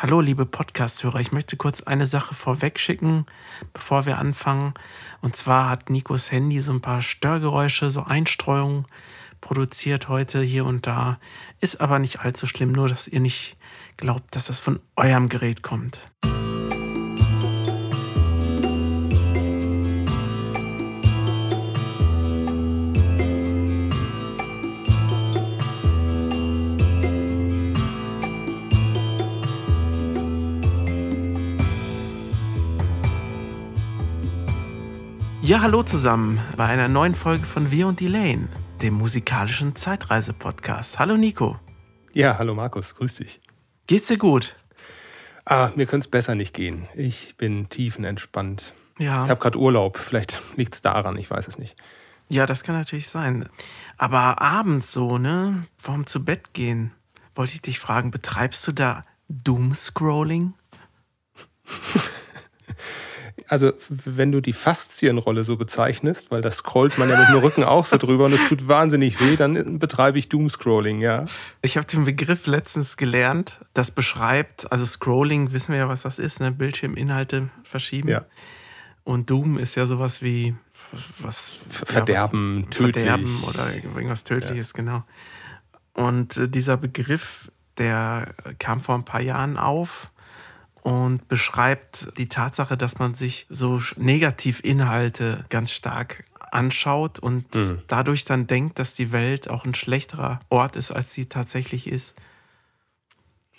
Hallo, liebe Podcast-Hörer. Ich möchte kurz eine Sache vorwegschicken, bevor wir anfangen. Und zwar hat Nikos Handy so ein paar Störgeräusche, so Einstreuungen produziert heute hier und da. Ist aber nicht allzu schlimm, nur dass ihr nicht glaubt, dass das von eurem Gerät kommt. Ja, hallo zusammen bei einer neuen Folge von Wir und Elaine, dem musikalischen Zeitreise-Podcast. Hallo Nico. Ja, hallo Markus, grüß dich. Geht's dir gut? Ah, mir könnte es besser nicht gehen. Ich bin tiefenentspannt. Ja. Ich habe gerade Urlaub. Vielleicht liegt es daran, ich weiß es nicht. Ja, das kann natürlich sein. Aber abends so, ne? Vorm zu Bett gehen, wollte ich dich fragen, betreibst du da Doomscrolling? also wenn du die Faszienrolle so bezeichnest, weil das scrollt man ja mit dem Rücken auch so drüber und es tut wahnsinnig weh, dann betreibe ich Doomscrolling, ja. Ich habe den Begriff letztens gelernt, das beschreibt, also Scrolling, wissen wir ja, was das ist, ne? Bildschirminhalte verschieben. Ja. Und Doom ist ja sowas wie was Verderben, ja, was, tödlich. Verderben oder irgendwas Tödliches, ja. genau. Und äh, dieser Begriff, der kam vor ein paar Jahren auf und beschreibt die Tatsache, dass man sich so Negativinhalte ganz stark anschaut und mhm. dadurch dann denkt, dass die Welt auch ein schlechterer Ort ist, als sie tatsächlich ist.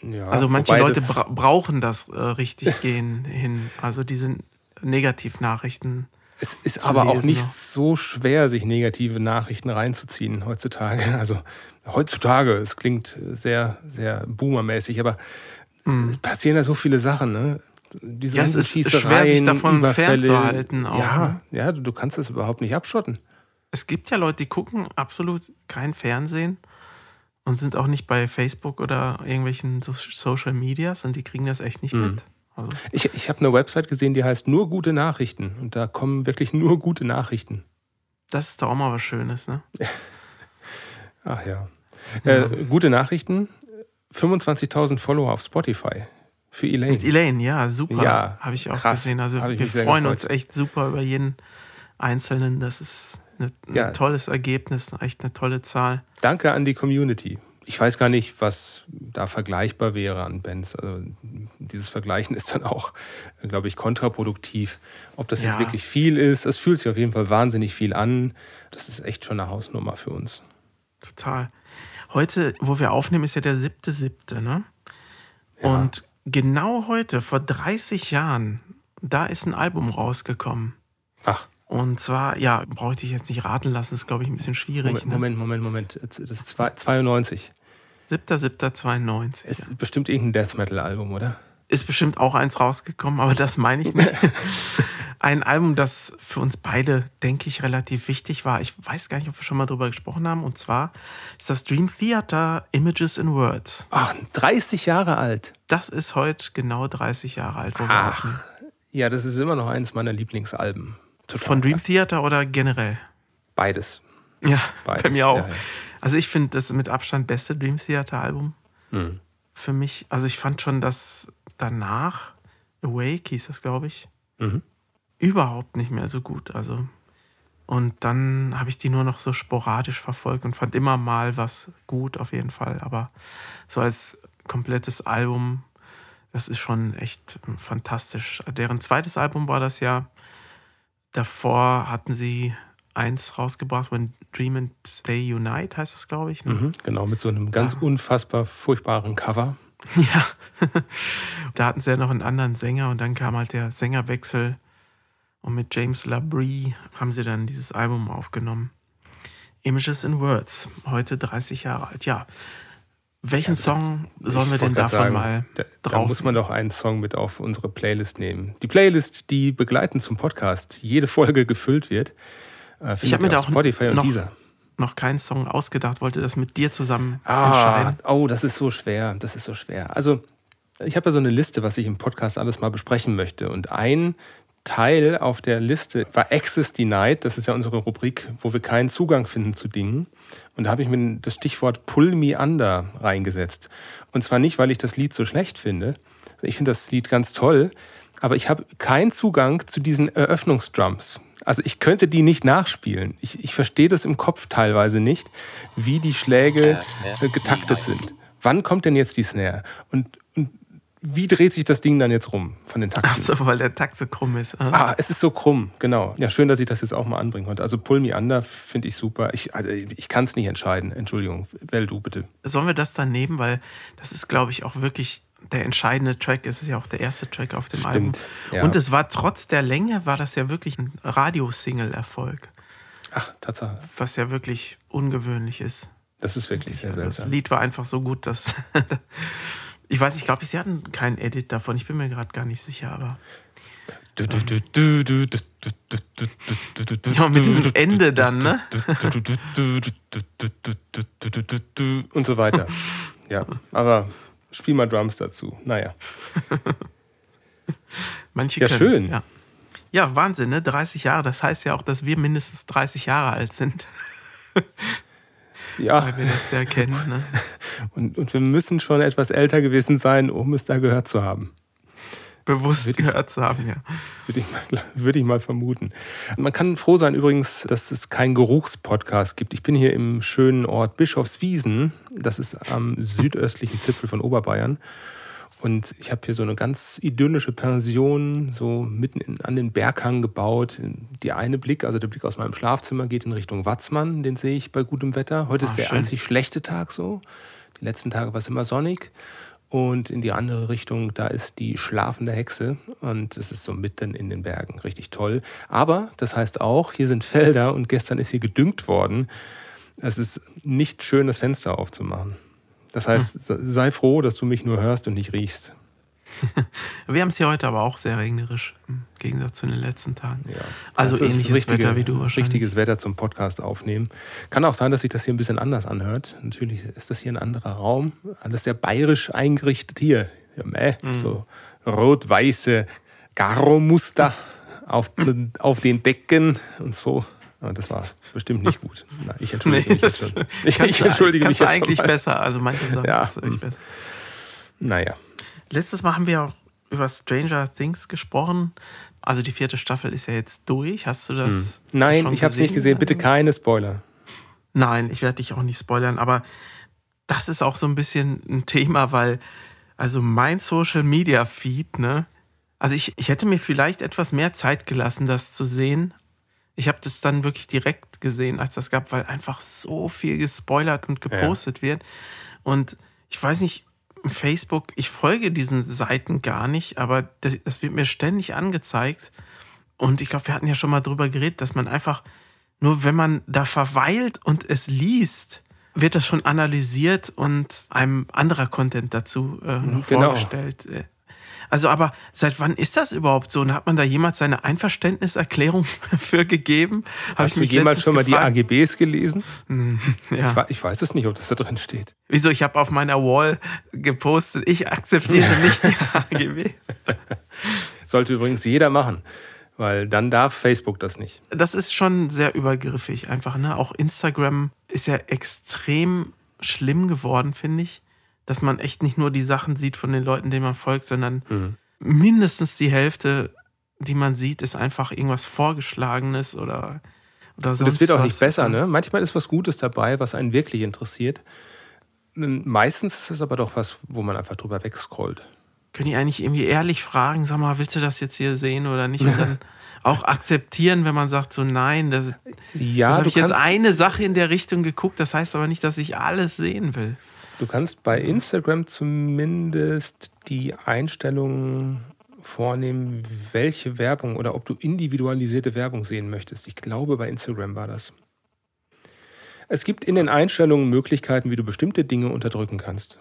Ja, also manche Leute bra brauchen das äh, richtig gehen hin. Also diese Negativnachrichten. Es ist aber auch nicht so schwer, sich negative Nachrichten reinzuziehen heutzutage. Also heutzutage, es klingt sehr, sehr boomermäßig, aber Mhm. Es passieren ja so viele Sachen, ne? Diese ja, es ist schwer, sich davon fernzuhalten. Auch, ja, ne? ja, du kannst das überhaupt nicht abschotten. Es gibt ja Leute, die gucken absolut kein Fernsehen und sind auch nicht bei Facebook oder irgendwelchen Social Medias und die kriegen das echt nicht mhm. mit. Also. Ich, ich habe eine Website gesehen, die heißt Nur gute Nachrichten und da kommen wirklich nur gute Nachrichten. Das ist doch auch mal was Schönes, ne? Ach ja. ja. Äh, gute Nachrichten 25.000 Follower auf Spotify. Für Elaine. Mit Elaine, ja, super. Ja, Habe ich auch krass. gesehen. Also wir freuen uns echt super über jeden Einzelnen. Das ist ein ja. tolles Ergebnis, echt eine tolle Zahl. Danke an die Community. Ich weiß gar nicht, was da vergleichbar wäre an Bands. Also dieses Vergleichen ist dann auch, glaube ich, kontraproduktiv. Ob das ja. jetzt wirklich viel ist, es fühlt sich auf jeden Fall wahnsinnig viel an. Das ist echt schon eine Hausnummer für uns. Total. Heute, wo wir aufnehmen, ist ja der siebte, siebte, ne? Ja. Und genau heute, vor 30 Jahren, da ist ein Album rausgekommen. Ach. Und zwar, ja, brauche ich dich jetzt nicht raten lassen, ist, glaube ich, ein bisschen schwierig. Moment, ne? Moment, Moment, Moment. Das ist 92. 7.7.92. Ist ja. bestimmt irgendein Death Metal-Album, oder? Ist bestimmt auch eins rausgekommen, aber das meine ich nicht. Ein Album, das für uns beide, denke ich, relativ wichtig war. Ich weiß gar nicht, ob wir schon mal drüber gesprochen haben. Und zwar ist das Dream Theater Images in Words. Ach, 30 Jahre alt. Das ist heute genau 30 Jahre alt. Ach, ja, das ist immer noch eins meiner Lieblingsalben. Total Von Dream Theater oder generell? Beides. Ja, Beides. bei mir auch. Ja, ja. Also ich finde das mit Abstand beste Dream Theater Album. Mhm. Für mich. Also ich fand schon das danach, Awake hieß das, glaube ich, mhm. Überhaupt nicht mehr so gut. Also, und dann habe ich die nur noch so sporadisch verfolgt und fand immer mal was gut, auf jeden Fall. Aber so als komplettes Album, das ist schon echt fantastisch. Deren zweites Album war das ja. Davor hatten sie eins rausgebracht, When Dream and Day Unite heißt das, glaube ich. Ne? Mhm, genau, mit so einem ganz ja. unfassbar furchtbaren Cover. Ja, da hatten sie ja noch einen anderen Sänger und dann kam halt der Sängerwechsel und mit James Labrie haben sie dann dieses Album aufgenommen. Images in Words, heute 30 Jahre alt. Ja, welchen ja, Song sollen wir denn davon sagen, mal da, drauf? Da muss man doch einen Song mit auf unsere Playlist nehmen. Die Playlist, die begleitend zum Podcast jede Folge gefüllt wird. Äh, ich habe mir da auch Spotify und noch, noch keinen Song ausgedacht, wollte das mit dir zusammen ah, entscheiden. Oh, das ist so schwer, das ist so schwer. Also, ich habe ja so eine Liste, was ich im Podcast alles mal besprechen möchte. Und ein Teil auf der Liste war Access Denied. Das ist ja unsere Rubrik, wo wir keinen Zugang finden zu Dingen. Und da habe ich mir das Stichwort Pull Me Under reingesetzt. Und zwar nicht, weil ich das Lied so schlecht finde, Ich finde das Lied ganz toll, aber ich habe keinen Zugang zu diesen Eröffnungsdrums. Also ich könnte die nicht nachspielen. Ich, ich verstehe das im Kopf teilweise nicht, wie die Schläge getaktet sind. Wann kommt denn jetzt die Snare? Und wie dreht sich das Ding dann jetzt rum von den Takten? Ach so, weil der Takt so krumm ist. Ah. ah, es ist so krumm, genau. Ja, schön, dass ich das jetzt auch mal anbringen konnte. Also Pull Me Under finde ich super. Ich, also ich kann es nicht entscheiden. Entschuldigung, wähl du bitte. Sollen wir das dann nehmen? Weil das ist, glaube ich, auch wirklich der entscheidende Track. Es ist ja auch der erste Track auf dem Stimmt, Album. Ja. Und es war trotz der Länge, war das ja wirklich ein Radiosingle-Erfolg. Ach, Tatsache. Was ja wirklich ungewöhnlich ist. Das ist wirklich sehr Also seltsam. das Lied war einfach so gut, dass. ich weiß, ich glaube, sie hatten keinen Edit davon. Ich bin mir gerade gar nicht sicher, aber. Ja, mit diesem Ende dann, ne? Und so weiter. Ja, aber spiel mal Drums dazu. Naja. Manche Ja, schön. Ja. ja, Wahnsinn, ne? 30 Jahre. Das heißt ja auch, dass wir mindestens 30 Jahre alt sind, Ja, weil wir das ja kennen. Ne? und, und wir müssen schon etwas älter gewesen sein, um es da gehört zu haben. Bewusst Wirklich? gehört zu haben, ja. Würde ich, mal, würde ich mal vermuten. Man kann froh sein übrigens, dass es keinen Geruchspodcast gibt. Ich bin hier im schönen Ort Bischofswiesen. Das ist am südöstlichen Zipfel von Oberbayern. Und ich habe hier so eine ganz idyllische Pension, so mitten in, an den Berghang gebaut. Die eine Blick, also der Blick aus meinem Schlafzimmer, geht in Richtung Watzmann. Den sehe ich bei gutem Wetter. Heute Ah, ist der schön. einzig schlechte Tag so. Die letzten Tage war es immer sonnig. Und in die andere Richtung, da ist die schlafende Hexe. Und es ist so mitten in den Bergen. Richtig toll. Aber das heißt auch, hier sind Felder und gestern ist hier gedüngt worden. Es ist nicht schön, das Fenster aufzumachen. Das heißt, sei froh, dass du mich nur hörst und nicht riechst. Wir haben es hier heute aber auch sehr regnerisch, im Gegensatz zu den letzten Tagen. Ja. Also Das ähnliches richtige- Wetter wie du wahrscheinlich. Richtiges Wetter zum Podcast aufnehmen. Kann auch sein, dass sich das hier ein bisschen anders anhört. Natürlich ist das hier ein anderer Raum. Alles sehr bayerisch eingerichtet hier. Ja, meh, Mhm. So rot-weiße Garo-Muster auf, auf den Decken und so. Das war bestimmt nicht gut. Na, ich entschuldige mich jetzt schon. Ich, ich entschuldige mich jetzt eigentlich schon mal. besser. Also manche Sachen Ja, wirklich hm. besser. Naja. Letztes Mal haben wir auch über Stranger Things gesprochen. Also die vierte Staffel ist ja jetzt durch. Hast du das? Hm. Nein, ich habe es nicht gesehen. Bitte keine Spoiler. Nein, ich werde dich auch nicht spoilern, aber das ist auch so ein bisschen ein Thema, weil also mein Social Media Feed, ne? Also ich, ich hätte mir vielleicht etwas mehr Zeit gelassen, das zu sehen. Ich habe das dann wirklich direkt gesehen, als das gab, weil einfach so viel gespoilert und gepostet wird. Und ich weiß nicht, Facebook, ich folge diesen Seiten gar nicht, aber das, das wird mir ständig angezeigt. Und ich glaube, wir hatten ja schon mal drüber geredet, dass man einfach, nur wenn man da verweilt und es liest, wird das schon analysiert und einem anderer Content dazu äh, Genau. vorgestellt. Also, aber seit wann ist das überhaupt so? Und hat man da jemals seine Einverständniserklärung für gegeben? Hast du mich jemals schon mal die gefragt. AGBs gelesen? Ja. Ich, ich weiß es nicht, ob das da drin steht. Wieso? Ich habe auf meiner Wall gepostet, ich akzeptiere nicht die AGB. Sollte übrigens jeder machen, weil dann darf Facebook das nicht. Das ist schon sehr übergriffig einfach. Ne? Auch Instagram ist ja extrem schlimm geworden, finde ich. Dass man echt nicht nur die Sachen sieht von den Leuten, denen man folgt, sondern Mhm. mindestens die Hälfte, die man sieht, ist einfach irgendwas Vorgeschlagenes oder, oder sonst Und es wird auch was. nicht besser, ne? Manchmal ist was Gutes dabei, was einen wirklich interessiert. Meistens ist es aber doch was, wo man einfach drüber wegscrollt. Können die eigentlich irgendwie ehrlich fragen, sag mal, willst du das jetzt hier sehen oder nicht? Und dann auch akzeptieren, wenn man sagt so, nein, das, Ja, das habe ich jetzt eine Sache in der Richtung geguckt, das heißt aber nicht, dass ich alles sehen will. Du kannst bei Instagram zumindest die Einstellungen vornehmen, welche Werbung oder ob du individualisierte Werbung sehen möchtest. Ich glaube, bei Instagram war das. Es gibt in den Einstellungen Möglichkeiten, wie du bestimmte Dinge unterdrücken kannst.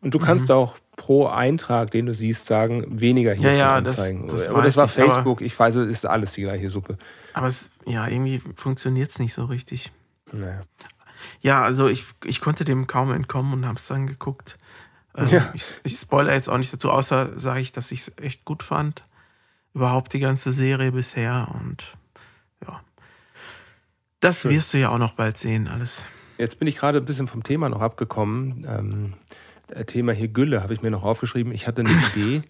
Und du Mhm. kannst auch pro Eintrag, den du siehst, sagen, weniger hier Ja, ja, das- anzeigen. das Oder das war ich, Facebook. Ich weiß, es ist alles die gleiche Suppe. Aber es, ja, irgendwie funktioniert es nicht so richtig. Naja. Ja, also ich, ich konnte dem kaum entkommen und habe es dann geguckt. Ähm, Ja. ich, ich spoilere jetzt auch nicht dazu, außer sage ich, dass ich es echt gut fand. Überhaupt die ganze Serie bisher und ja. Das Schön. wirst du ja auch noch bald sehen, alles. Jetzt bin ich gerade ein bisschen vom Thema noch abgekommen. Ähm, äh, Thema hier Gülle habe ich mir noch aufgeschrieben. Ich hatte eine Idee,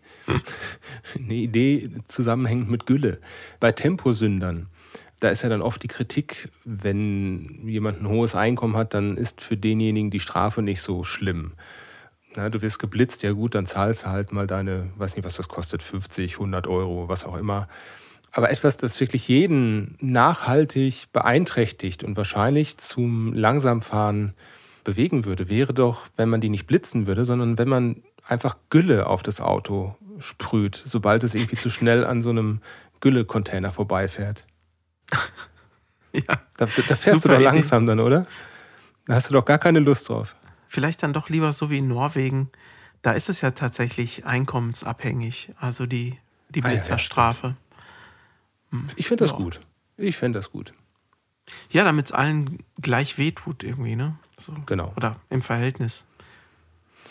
eine Idee zusammenhängend mit Gülle. Bei Temposündern, da ist ja dann oft die Kritik, wenn jemand ein hohes Einkommen hat, dann ist für denjenigen die Strafe nicht so schlimm. Na, du wirst geblitzt, ja gut, dann zahlst du halt mal deine, weiß nicht, was das kostet, 50, 100 Euro, was auch immer. Aber etwas, das wirklich jeden nachhaltig beeinträchtigt und wahrscheinlich zum Langsamfahren bewegen würde, wäre doch, wenn man die nicht blitzen würde, sondern wenn man einfach Gülle auf das Auto sprüht, sobald es irgendwie zu schnell an so einem Gülle-Container vorbeifährt. ja. Da, da fährst du doch langsam Idee. dann, oder? Da hast du doch gar keine Lust drauf. Vielleicht dann doch lieber so wie in Norwegen. Da ist es ja tatsächlich einkommensabhängig, also die, die Blitzerstrafe. Ah, ja, ich finde das ja. gut. Ich fände das gut. Ja, damit es allen gleich wehtut irgendwie, ne? So. Genau. Oder im Verhältnis.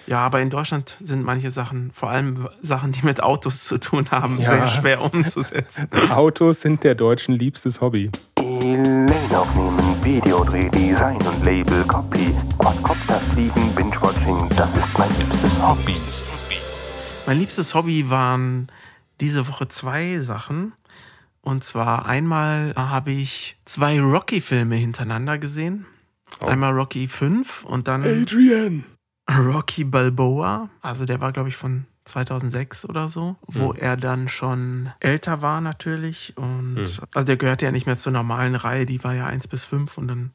Ja, aber in Deutschland sind manche Sachen, vor allem Sachen, die mit Autos zu tun haben, ja. sehr schwer umzusetzen. Autos sind der Deutschen liebstes Hobby. Lane aufnehmen, Videodreh, Design und Label, Copy, Quadcopter fliegen, Binge-Watching, das ist mein liebstes Hobby. Mein liebstes Hobby waren diese Woche zwei Sachen. Und zwar einmal habe ich zwei Rocky-Filme hintereinander gesehen. Oh. Einmal Rocky 5 und dann Adrian. Rocky Balboa. Also der war, glaube ich, von 2006 oder so, wo mhm. er dann schon älter war natürlich. Und mhm. also der gehörte ja nicht mehr zur normalen Reihe, die war ja 1 bis 5 und dann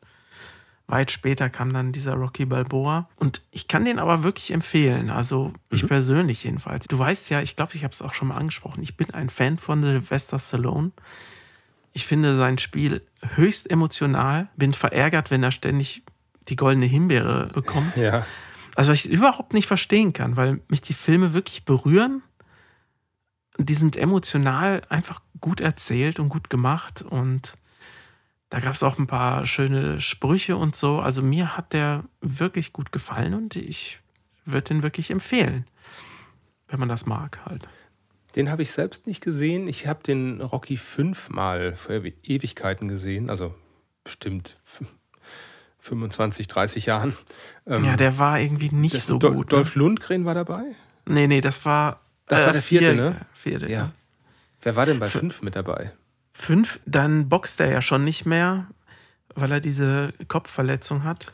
weit später kam dann dieser Rocky Balboa. Und ich kann den aber wirklich empfehlen. Also mhm. ich persönlich jedenfalls. Du weißt ja, ich glaube, ich habe es auch schon mal angesprochen. Ich bin ein Fan von Sylvester Stallone. Ich finde sein Spiel höchst emotional, bin verärgert, wenn er ständig die goldene Himbeere bekommt. Ja. Also was ich überhaupt nicht verstehen kann, weil mich die Filme wirklich berühren. Die sind emotional einfach gut erzählt und gut gemacht und da gab es auch ein paar schöne Sprüche und so. Also mir hat der wirklich gut gefallen und ich würde den wirklich empfehlen, wenn man das mag halt. Den habe ich selbst nicht gesehen. Ich habe den Rocky fünfmal vor Ewigkeiten gesehen, also bestimmt 25, 30 Jahren. Ähm, ja, der war irgendwie nicht so Do gut. Ne? Dolph? Lundgren war dabei? Nee, nee, das war. Das äh, war der vierte, vier, ne? Vierte, ja. ja. Wer war denn bei fünf mit dabei? Fünf, dann boxt er ja schon nicht mehr, weil er diese Kopfverletzung hat.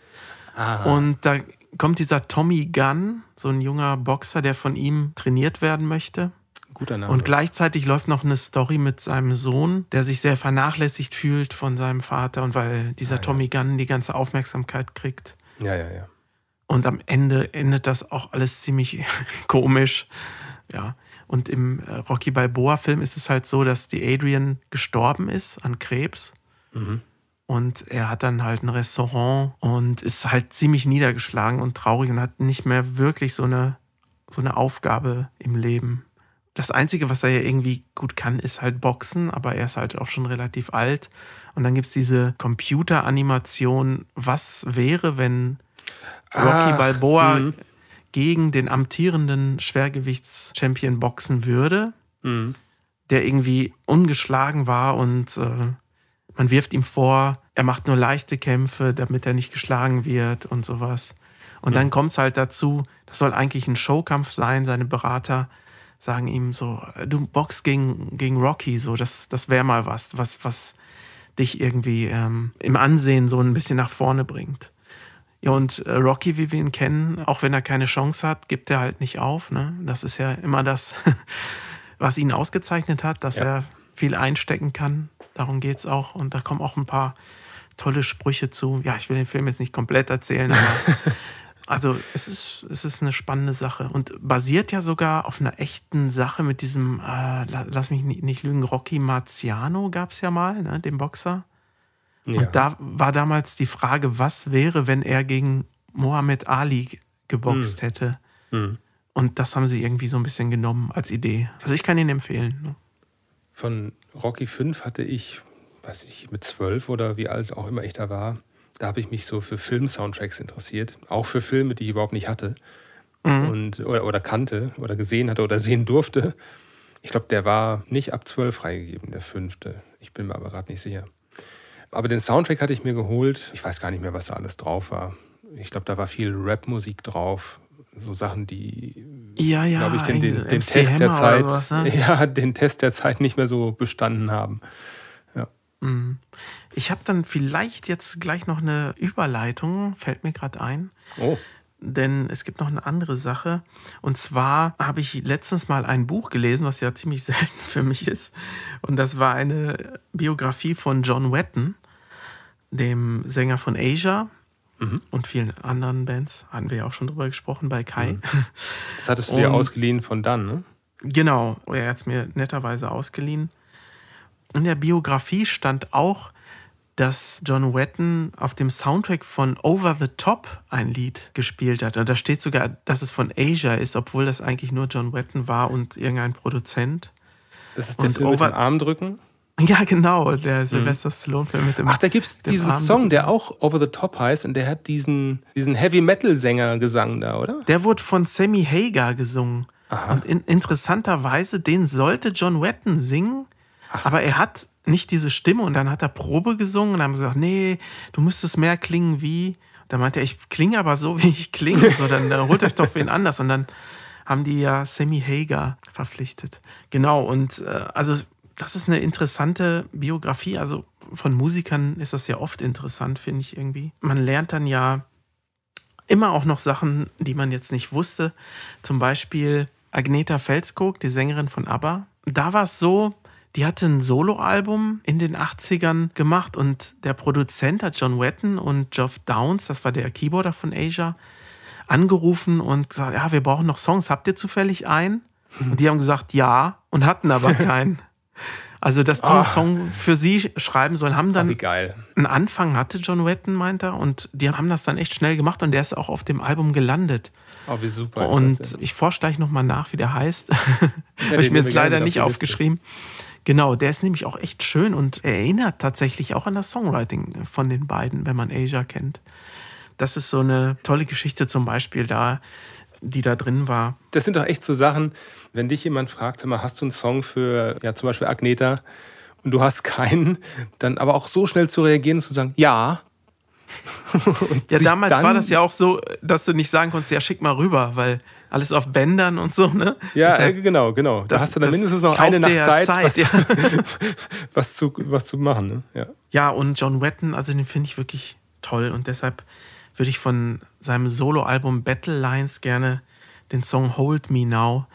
Aha. Und da kommt dieser Tommy Gunn, so ein junger Boxer, der von ihm trainiert werden möchte. Guter Name. Und gleichzeitig läuft noch eine Story mit seinem Sohn, der sich sehr vernachlässigt fühlt von seinem Vater und weil dieser ah, Tommy ja. Gunn die ganze Aufmerksamkeit kriegt. Ja, ja, ja. Und am Ende endet das auch alles ziemlich komisch. Ja. Und im äh, Rocky Balboa-Film ist es halt so, dass die Adrian gestorben ist an Krebs. Mhm. Und er hat dann halt ein Restaurant und ist halt ziemlich niedergeschlagen und traurig und hat nicht mehr wirklich so eine, so eine Aufgabe im Leben. Das Einzige, was er ja irgendwie gut kann, ist halt Boxen, aber er ist halt auch schon relativ alt. Und dann gibt es diese Computeranimation, was wäre, wenn Rocky Ach, Balboa mh. gegen den amtierenden Schwergewichtschampion boxen würde, mh. der irgendwie ungeschlagen war und äh, man wirft ihm vor, er macht nur leichte Kämpfe, damit er nicht geschlagen wird und sowas. Und mhm. dann kommt es halt dazu, das soll eigentlich ein Showkampf sein, seine Berater sagen ihm so, du boxst gegen, gegen Rocky, so, das, das wäre mal was, was, was dich irgendwie ähm, im Ansehen so ein bisschen nach vorne bringt. Ja, und äh, Rocky, wie wir ihn kennen, auch wenn er keine Chance hat, gibt er halt nicht auf. Ne? Das ist ja immer das, was ihn ausgezeichnet hat, dass ja. er viel einstecken kann. Darum geht es auch. Und da kommen auch ein paar tolle Sprüche zu. Ja, ich will den Film jetzt nicht komplett erzählen, aber Also es ist, es ist eine spannende Sache und basiert ja sogar auf einer echten Sache mit diesem, äh, lass mich nicht lügen, Rocky Marciano gab es ja mal, ne, dem Boxer. Ja. Und da war damals die Frage, was wäre, wenn er gegen Mohammed Ali geboxt mhm. hätte. Mhm. Und das haben sie irgendwie so ein bisschen genommen als Idee. Also ich kann ihn empfehlen. Ne? Von Rocky 5 hatte ich, weiß ich, mit zwölf oder wie alt auch immer ich da war, da habe ich mich so für Film-Soundtracks interessiert, auch für Filme, die ich überhaupt nicht hatte mhm. und, oder, oder kannte oder gesehen hatte oder sehen durfte. Ich glaube, der war nicht ab 12 freigegeben, der fünfte. Ich bin mir aber gerade nicht sicher. Aber den Soundtrack hatte ich mir geholt. Ich weiß gar nicht mehr, was da alles drauf war. Ich glaube, da war viel Rap-Musik drauf. so Sachen, die, ja, ja, glaube ich, den, den, den Test der Zeit, sowas, ne? ja, den Test der Zeit nicht mehr so bestanden haben. Mhm. Ich habe dann vielleicht jetzt gleich noch eine Überleitung, fällt mir gerade ein. Oh. Denn es gibt noch eine andere Sache. Und zwar habe ich letztens mal ein Buch gelesen, was ja ziemlich selten für mich ist. Und das war eine Biografie von John Wetton, dem Sänger von Asia mhm. und vielen anderen Bands. Hatten wir ja auch schon drüber gesprochen bei Kai. Mhm. Das hattest du dir ausgeliehen von dann, ne? Genau, er hat es mir netterweise ausgeliehen. In der Biografie stand auch, dass John Wetton auf dem Soundtrack von Over the Top ein Lied gespielt hat. Und da steht sogar, dass es von Asia ist, obwohl das eigentlich nur John Wetton war und irgendein Produzent. Das ist der und Film over mit dem Armdrücken? Ja, genau, der mhm. Sylvester Stallone-Film mit dem Ach, da gibt es diesen Song, der auch Over the Top heißt und der hat diesen, diesen Heavy-Metal-Sänger gesungen da, oder? Der wurde von Sammy Hagar gesungen. Aha. Und in, interessanterweise, den sollte John Wetton singen, Aber er hat nicht diese Stimme und dann hat er Probe gesungen und dann haben gesagt, nee, du müsstest mehr klingen wie. Da meinte er, ich klinge aber so, wie ich klinge. So, dann, dann holt euch doch wen anders. Und dann haben die ja Sammy Hager verpflichtet. Genau, und äh, also das ist eine interessante Biografie. Also von Musikern ist das ja oft interessant, finde ich irgendwie. Man lernt dann ja immer auch noch Sachen, die man jetzt nicht wusste. Zum Beispiel Agneta Felskog, die Sängerin von ABBA. Da war es so, die hatte ein Soloalbum in den 80ern gemacht und der Produzent hat John Wetton und Geoff Downs, das war der Keyboarder von Asia, angerufen und gesagt, ja, wir brauchen noch Songs, habt ihr zufällig einen? Und die haben gesagt, ja, und hatten aber keinen. Also, dass die einen ah. Song für sie schreiben sollen, haben dann Ach, einen Anfang hatte John Wetton, meint er, und die haben das dann echt schnell gemacht und der ist auch auf dem Album gelandet. Oh, wie super. und ich forsche gleich nochmal nach, wie der heißt. Ja, Habe ich mir jetzt leider nicht aufgeschrieben. Genau, der ist nämlich auch echt schön und erinnert tatsächlich auch an das Songwriting von den beiden, wenn man Asia kennt. Das ist so eine tolle Geschichte zum Beispiel da, die da drin war. Das sind doch echt so Sachen, wenn dich jemand fragt, sag mal, hast du einen Song für ja, zum Beispiel Agneta und du hast keinen, dann aber auch so schnell zu reagieren und zu sagen, ja. ja, damals war das ja auch so, dass du nicht sagen konntest, ja, schick mal rüber, weil alles auf Bändern und so, ne? Ja, Deshalb, äh, genau, genau. Da das, hast du dann mindestens noch eine Nacht Zeit, Zeit was, ja. was, zu, was zu machen, ne? Ja. ja, und John Wetton, also den finde ich wirklich toll und deshalb würde ich von seinem Soloalbum Battle Lines gerne den Song Hold Me Now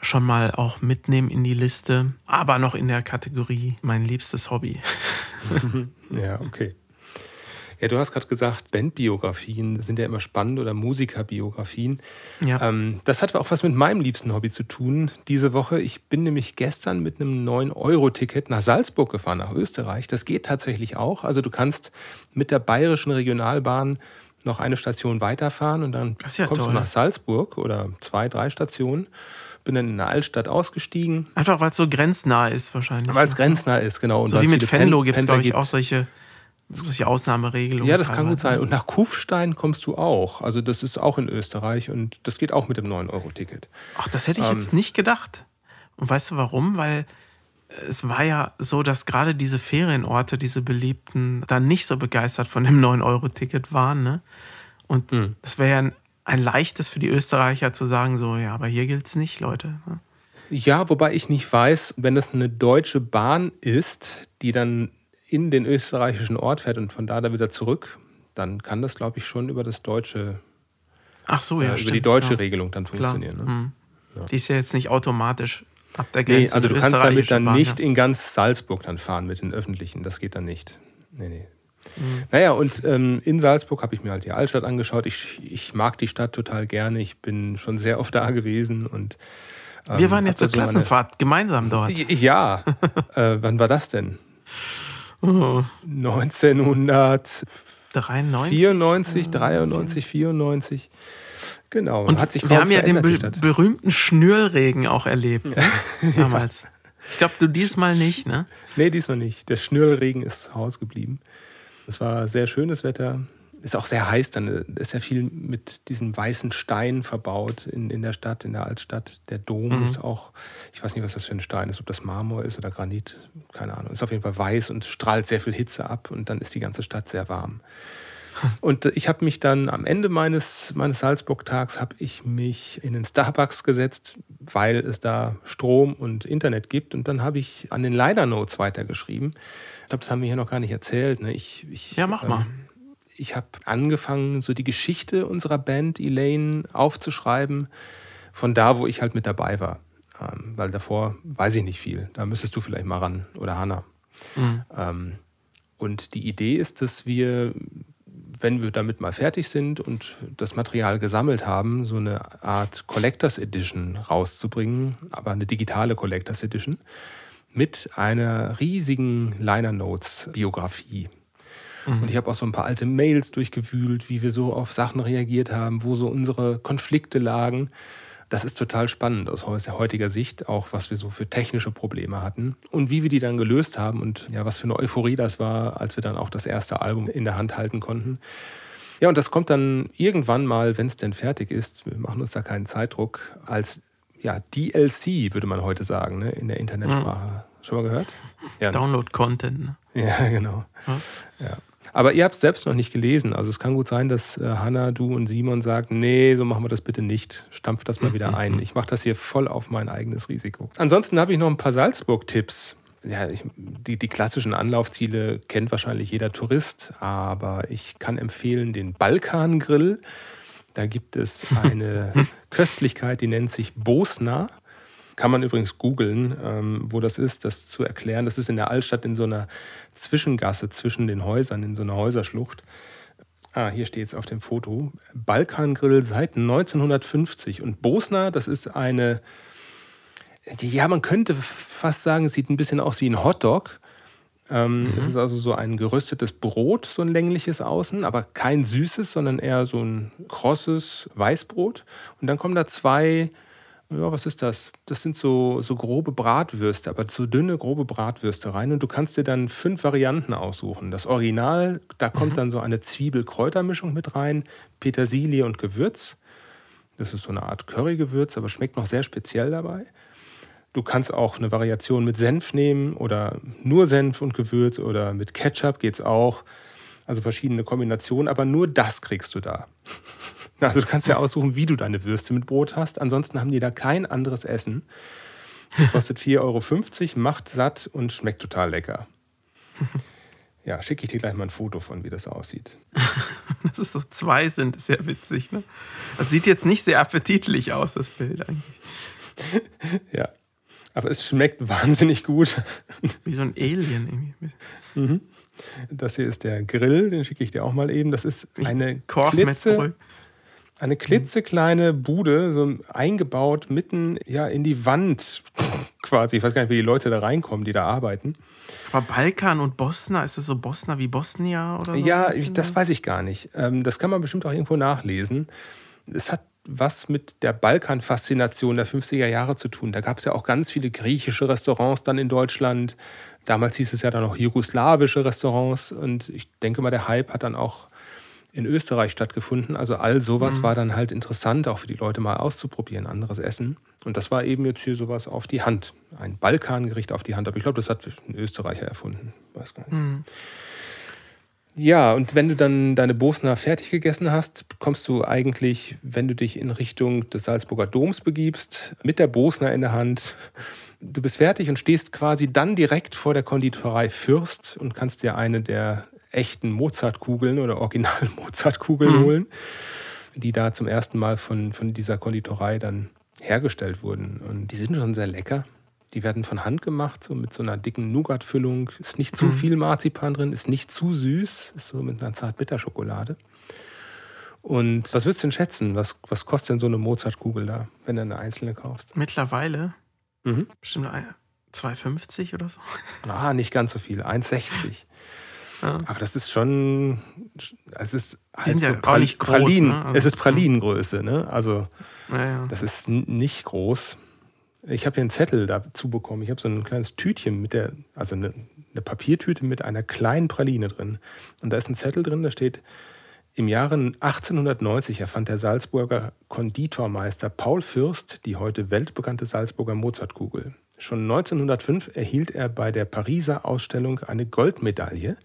schon mal auch mitnehmen in die Liste, aber noch in der Kategorie mein liebstes Hobby. ja, okay. Ja, du hast gerade gesagt, Bandbiografien sind ja immer spannend oder Musikerbiografien. Ja. Ähm, das hat auch was mit meinem liebsten Hobby zu tun diese Woche. Ich bin nämlich gestern mit einem 9-Euro-Ticket nach Salzburg gefahren, nach Österreich. Das geht tatsächlich auch. Also du kannst mit der bayerischen Regionalbahn noch eine Station weiterfahren und dann ja kommst toll. du nach Salzburg oder zwei, drei Stationen. Bin dann in der Altstadt ausgestiegen. Einfach weil es so grenznah ist wahrscheinlich. Weil es ne? grenznah ist, genau. Und so wie mit Venlo gibt es, glaube ich, auch solche solche Ausnahmeregelungen. Ja, das kann gut sein. Und nach Kufstein kommst du auch. Also das ist auch in Österreich und das geht auch mit dem 9-Euro-Ticket. Ach, das hätte ich ähm, jetzt nicht gedacht. Und weißt du warum? Weil es war ja so, dass gerade diese Ferienorte, diese beliebten, dann nicht so begeistert von dem 9-Euro-Ticket waren. Ne? Und mhm. das wäre ja ein, ein, leichtes für die Österreicher zu sagen, so, ja, aber hier gilt es nicht, Leute. Ne? Ja, wobei ich nicht weiß, wenn das eine deutsche Bahn ist, die dann in den österreichischen Ort fährt und von da da wieder zurück, dann kann das, glaube ich, schon über das deutsche, Ach so, ja, äh, über stimmt, die deutsche klar. Regelung dann funktionieren. Ne? Mhm. Ja. Die ist ja jetzt nicht automatisch ab der Grenze. Nee, also du kannst damit dann Bahn, nicht ja. in ganz Salzburg dann fahren mit den öffentlichen. Das geht dann nicht. Nee, nee. Mhm. Naja, und ähm, in Salzburg habe ich mir halt die Altstadt angeschaut. Ich, ich mag die Stadt total gerne. Ich bin schon sehr oft da gewesen und ähm, wir waren jetzt zur so Klassenfahrt meine... gemeinsam dort. Ja. äh, wann war das denn? 1994, 93, 94. Genau. Und hat sich wir haben ja den be berühmten Schnürregen auch erlebt, ne? damals. Ich glaube, du diesmal nicht, ne? Nee, diesmal nicht. Der Schnürregen ist zu Hause geblieben. Es war sehr schönes Wetter ist auch sehr heiß, dann ist ja viel mit diesen weißen Steinen verbaut in, in der Stadt, in der Altstadt. Der Dom mhm. ist auch, ich weiß nicht, was das für ein Stein ist, ob das Marmor ist oder Granit, keine Ahnung. Ist auf jeden Fall weiß und strahlt sehr viel Hitze ab und dann ist die ganze Stadt sehr warm. Und ich habe mich dann am Ende meines, meines Salzburg-Tags habe ich mich in den Starbucks gesetzt, weil es da Strom und Internet gibt. Und dann habe ich an den Liner Notes weitergeschrieben. Ich glaube, das haben wir hier noch gar nicht erzählt. Ne? Ich, ich, ja, mach mal. Ähm, ich habe angefangen, so die Geschichte unserer Band Elaine aufzuschreiben, von da, wo ich halt mit dabei war. Ähm, weil davor weiß ich nicht viel. Da müsstest du vielleicht mal ran oder Hanna. Mhm. Ähm, und die Idee ist, dass wir, wenn wir damit mal fertig sind und das Material gesammelt haben, so eine Art Collectors Edition rauszubringen, aber eine digitale Collectors Edition mit einer riesigen Liner Notes Biografie. Mhm. Und ich habe auch so ein paar alte Mails durchgewühlt, wie wir so auf Sachen reagiert haben, wo so unsere Konflikte lagen das ist total spannend aus heutiger Sicht, auch was wir so für technische Probleme hatten und wie wir die dann gelöst haben und ja, was für eine Euphorie das war, als wir dann auch das erste Album in der Hand halten konnten. Ja, und das kommt dann irgendwann mal, wenn es denn fertig ist, wir machen uns da keinen Zeitdruck, als ja, DLC, würde man heute sagen, ne, in der Internetsprache. Mhm. Schon mal gehört? Ja, Download-Content. Ne? Ja, genau. Ja. ja. Aber ihr habt es selbst noch nicht gelesen. Also es kann gut sein, dass äh, Hanna, du und Simon sagen, nee, so machen wir das bitte nicht. Stampft das mal wieder ein. Ich mache das hier voll auf mein eigenes Risiko. Ansonsten habe ich noch ein paar Salzburg-Tipps. Ja, ich, die, die klassischen Anlaufziele kennt wahrscheinlich jeder Tourist, aber ich kann empfehlen den Balkan-Grill. Da gibt es eine Köstlichkeit, die nennt sich Bosna. Kann man übrigens googeln, ähm, wo das ist, das zu erklären. Das ist in der Altstadt in so einer Zwischengasse zwischen den Häusern, in so einer Häuserschlucht. Ah, hier steht es auf dem Foto. Balkangrill seit 1950. Und Bosna, das ist eine, ja, man könnte fast sagen, es sieht ein bisschen aus wie ein Hotdog. Ähm, mhm. Es ist also so ein geröstetes Brot, so ein längliches Außen, aber kein süßes, sondern eher so ein krosses Weißbrot. Und dann kommen da zwei ja, was ist das? Das sind so, so grobe Bratwürste, aber so dünne, grobe Bratwürste rein. Und du kannst dir dann fünf Varianten aussuchen. Das Original, da kommt mhm. dann so eine Zwiebel-Kräutermischung mit rein, Petersilie und Gewürz. Das ist so eine Art Currygewürz, aber schmeckt noch sehr speziell dabei. Du kannst auch eine Variation mit Senf nehmen oder nur Senf und Gewürz oder mit Ketchup geht's auch. Also verschiedene Kombinationen, aber nur das kriegst du da. Also du kannst ja aussuchen, wie du deine Würste mit Brot hast. Ansonsten haben die da kein anderes Essen. Das kostet 4,50 Euro, macht satt und schmeckt total lecker. Ja, schicke ich dir gleich mal ein Foto von, wie das aussieht. Dass es so zwei sind, ist ja witzig. Ne? Das sieht jetzt nicht sehr appetitlich aus, das Bild eigentlich. Ja, aber es schmeckt wahnsinnig gut. Wie so ein Alien irgendwie. Mhm. Das hier ist der Grill, den schicke ich dir auch mal eben. Das ist eine Klitze, eine klitzekleine Bude, so eingebaut mitten ja, in die Wand quasi. Ich weiß gar nicht, wie die Leute da reinkommen, die da arbeiten. Aber Balkan und Bosna, ist das so Bosna wie Bosnia oder so? Ja, ich, das weiß ich gar nicht. Ähm, das kann man bestimmt auch irgendwo nachlesen. Es hat was mit der Balkan-Faszination der 50er Jahre zu tun. Da gab es ja auch ganz viele griechische Restaurants dann in Deutschland. Damals hieß es ja dann auch jugoslawische Restaurants. Und ich denke mal, der Hype hat dann auch in Österreich stattgefunden. Also all sowas mhm. war dann halt interessant, auch für die Leute mal auszuprobieren, anderes Essen. Und das war eben jetzt hier sowas auf die Hand. Ein Balkangericht auf die Hand. Aber ich glaube, das hat ein Österreicher erfunden. Weiß gar nicht. Mhm. Ja, und wenn du dann deine Bosner fertig gegessen hast, kommst du eigentlich, wenn du dich in Richtung des Salzburger Doms begibst, mit der Bosner in der Hand. Du bist fertig und stehst quasi dann direkt vor der Konditorei Fürst und kannst dir eine der echten Mozartkugeln oder Original-Mozartkugeln mhm. holen, die da zum ersten Mal von, von dieser Konditorei dann hergestellt wurden. Und die sind schon sehr lecker. Die werden von Hand gemacht, so mit so einer dicken Nougat-Füllung. Ist nicht zu mhm. viel Marzipan drin, ist nicht zu süß, ist so mit einer Zart-Bitter-Schokolade. Und was würdest du denn schätzen? Was, was kostet denn so eine Mozartkugel da, wenn du eine einzelne kaufst? Mittlerweile? Mhm. Bestimmt 2,50 oder so? Ah, nicht ganz so viel. 1,60. Ja. Aber das ist schon. Es ist halt so ja Pral groß, Pralinen. Ne? Also, es ist Pralinengröße, ne? Also, ja, das ist nicht groß. Ich habe hier einen Zettel dazu bekommen. Ich habe so ein kleines Tütchen mit der, also eine, eine, Papiertüte mit einer kleinen Praline drin. Und da ist ein Zettel drin, da steht, im Jahre 1890 erfand der Salzburger Konditormeister Paul Fürst die heute weltbekannte Salzburger Mozartkugel. Schon 1905 erhielt er bei der Pariser Ausstellung eine Goldmedaille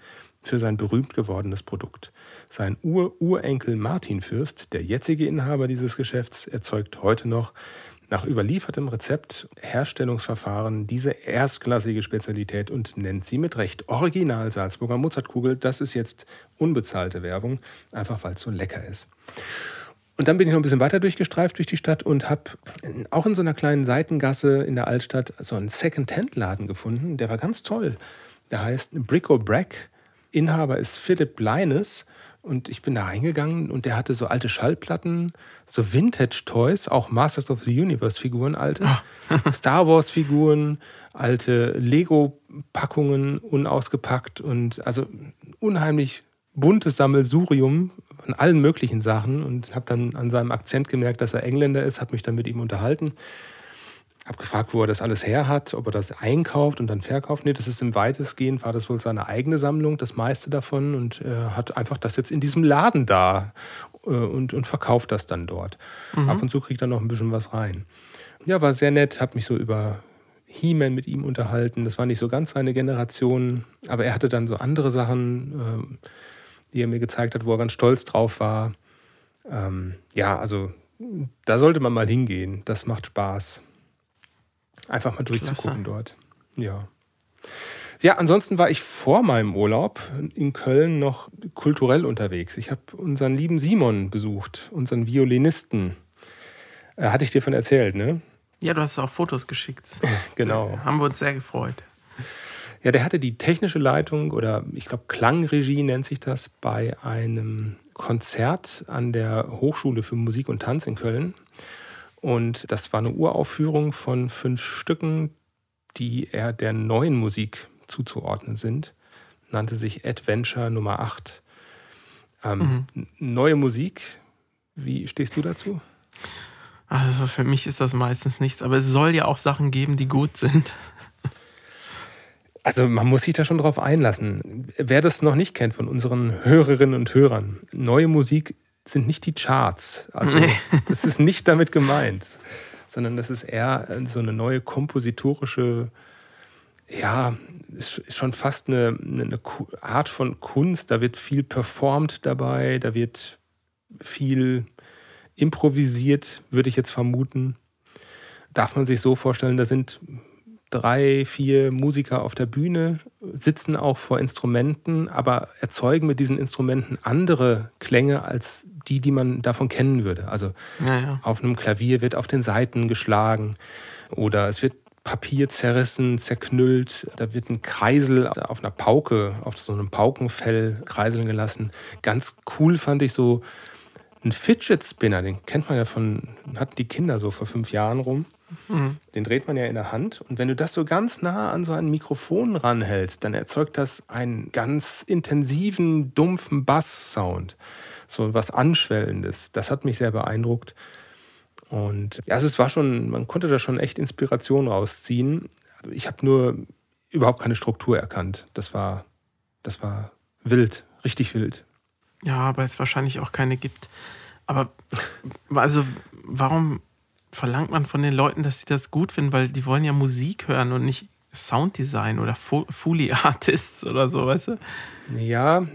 für sein berühmt gewordenes Produkt. Sein Ur-Urenkel Martin Fürst, der jetzige Inhaber dieses Geschäfts, erzeugt heute noch nach überliefertem Rezept Herstellungsverfahren diese erstklassige Spezialität und nennt sie mit Recht Original Salzburger Mozartkugel. Das ist jetzt unbezahlte Werbung, einfach weil es so lecker ist. Und dann bin ich noch ein bisschen weiter durchgestreift durch die Stadt und habe auch in so einer kleinen Seitengasse in der Altstadt so einen Second-Hand-Laden gefunden. Der war ganz toll. Der heißt Brico Brack. Inhaber ist Philipp Leines und ich bin da reingegangen und der hatte so alte Schallplatten, so Vintage-Toys, auch Masters of the Universe-Figuren, alte, ah. Star Wars-Figuren, alte Lego-Packungen unausgepackt und also unheimlich buntes Sammelsurium von allen möglichen Sachen und habe dann an seinem Akzent gemerkt, dass er Engländer ist, habe mich dann mit ihm unterhalten habe gefragt, wo er das alles her hat, ob er das einkauft und dann verkauft. Nee, das ist im weitestgehend, war das wohl seine eigene Sammlung, das meiste davon. Und er äh, hat einfach das jetzt in diesem Laden da äh, und, und verkauft das dann dort. Mhm. Ab und zu kriegt er noch ein bisschen was rein. Ja, war sehr nett, habe mich so über He-Man mit ihm unterhalten. Das war nicht so ganz seine Generation, aber er hatte dann so andere Sachen, äh, die er mir gezeigt hat, wo er ganz stolz drauf war. Ähm, ja, also da sollte man mal hingehen. Das macht Spaß. Einfach mal durchzugucken Klasse. dort. Ja. Ja, ansonsten war ich vor meinem Urlaub in Köln noch kulturell unterwegs. Ich habe unseren lieben Simon besucht, unseren Violinisten. Äh, hatte ich dir von erzählt, ne? Ja, du hast auch Fotos geschickt. genau. Sehr, haben wir uns sehr gefreut. Ja, der hatte die technische Leitung oder ich glaube Klangregie nennt sich das bei einem Konzert an der Hochschule für Musik und Tanz in Köln. Und das war eine Uraufführung von fünf Stücken, die eher der neuen Musik zuzuordnen sind. Nannte sich Adventure Nummer 8. Ähm, mhm. Neue Musik, wie stehst du dazu? Also für mich ist das meistens nichts, aber es soll ja auch Sachen geben, die gut sind. Also man muss sich da schon drauf einlassen. Wer das noch nicht kennt von unseren Hörerinnen und Hörern, neue Musik sind nicht die Charts. Also nee. das ist nicht damit gemeint, sondern das ist eher äh, so eine neue kompositorische, ja, ist schon fast eine, eine Art von Kunst. Da wird viel performt dabei, da wird viel improvisiert, würde ich jetzt vermuten. Darf man sich so vorstellen, da sind drei, vier Musiker auf der Bühne, sitzen auch vor Instrumenten, aber erzeugen mit diesen Instrumenten andere Klänge als die, die man davon kennen würde. Also ja, auf einem Klavier wird auf den Saiten geschlagen oder es wird Papier zerrissen, zerknüllt. Da wird ein Kreisel auf einer Pauke, auf so einem Paukenfell kreiseln gelassen. Ganz cool fand ich so einen Fidget Spinner, den kennt man ja von, hatten die Kinder so vor fünf Jahren rum. Mhm. Den dreht man ja in der Hand. Und wenn du das so ganz nah an so ein Mikrofon ranhältst, dann erzeugt das einen ganz intensiven, dumpfen Bass-Sound so was Anschwellendes. Das hat mich sehr beeindruckt. Und ja, es war schon, man konnte da schon echt Inspiration rausziehen. Ich habe nur überhaupt keine Struktur erkannt. Das war, das war wild, richtig wild. Ja, weil es wahrscheinlich auch keine gibt. Aber also warum verlangt man von den Leuten, dass sie das gut finden? Weil die wollen ja Musik hören und nicht Sounddesign oder Fully Artists oder so, weißt du? Ja,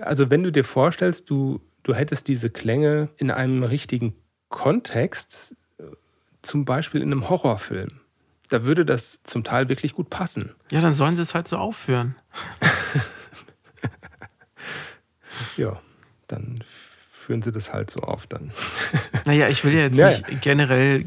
also wenn du dir vorstellst, du, du hättest diese Klänge in einem richtigen Kontext, zum Beispiel in einem Horrorfilm, da würde das zum Teil wirklich gut passen. Ja, dann sollen sie es halt so aufführen. ja, dann führen sie das halt so auf dann. Naja, ich will ja jetzt naja. nicht generell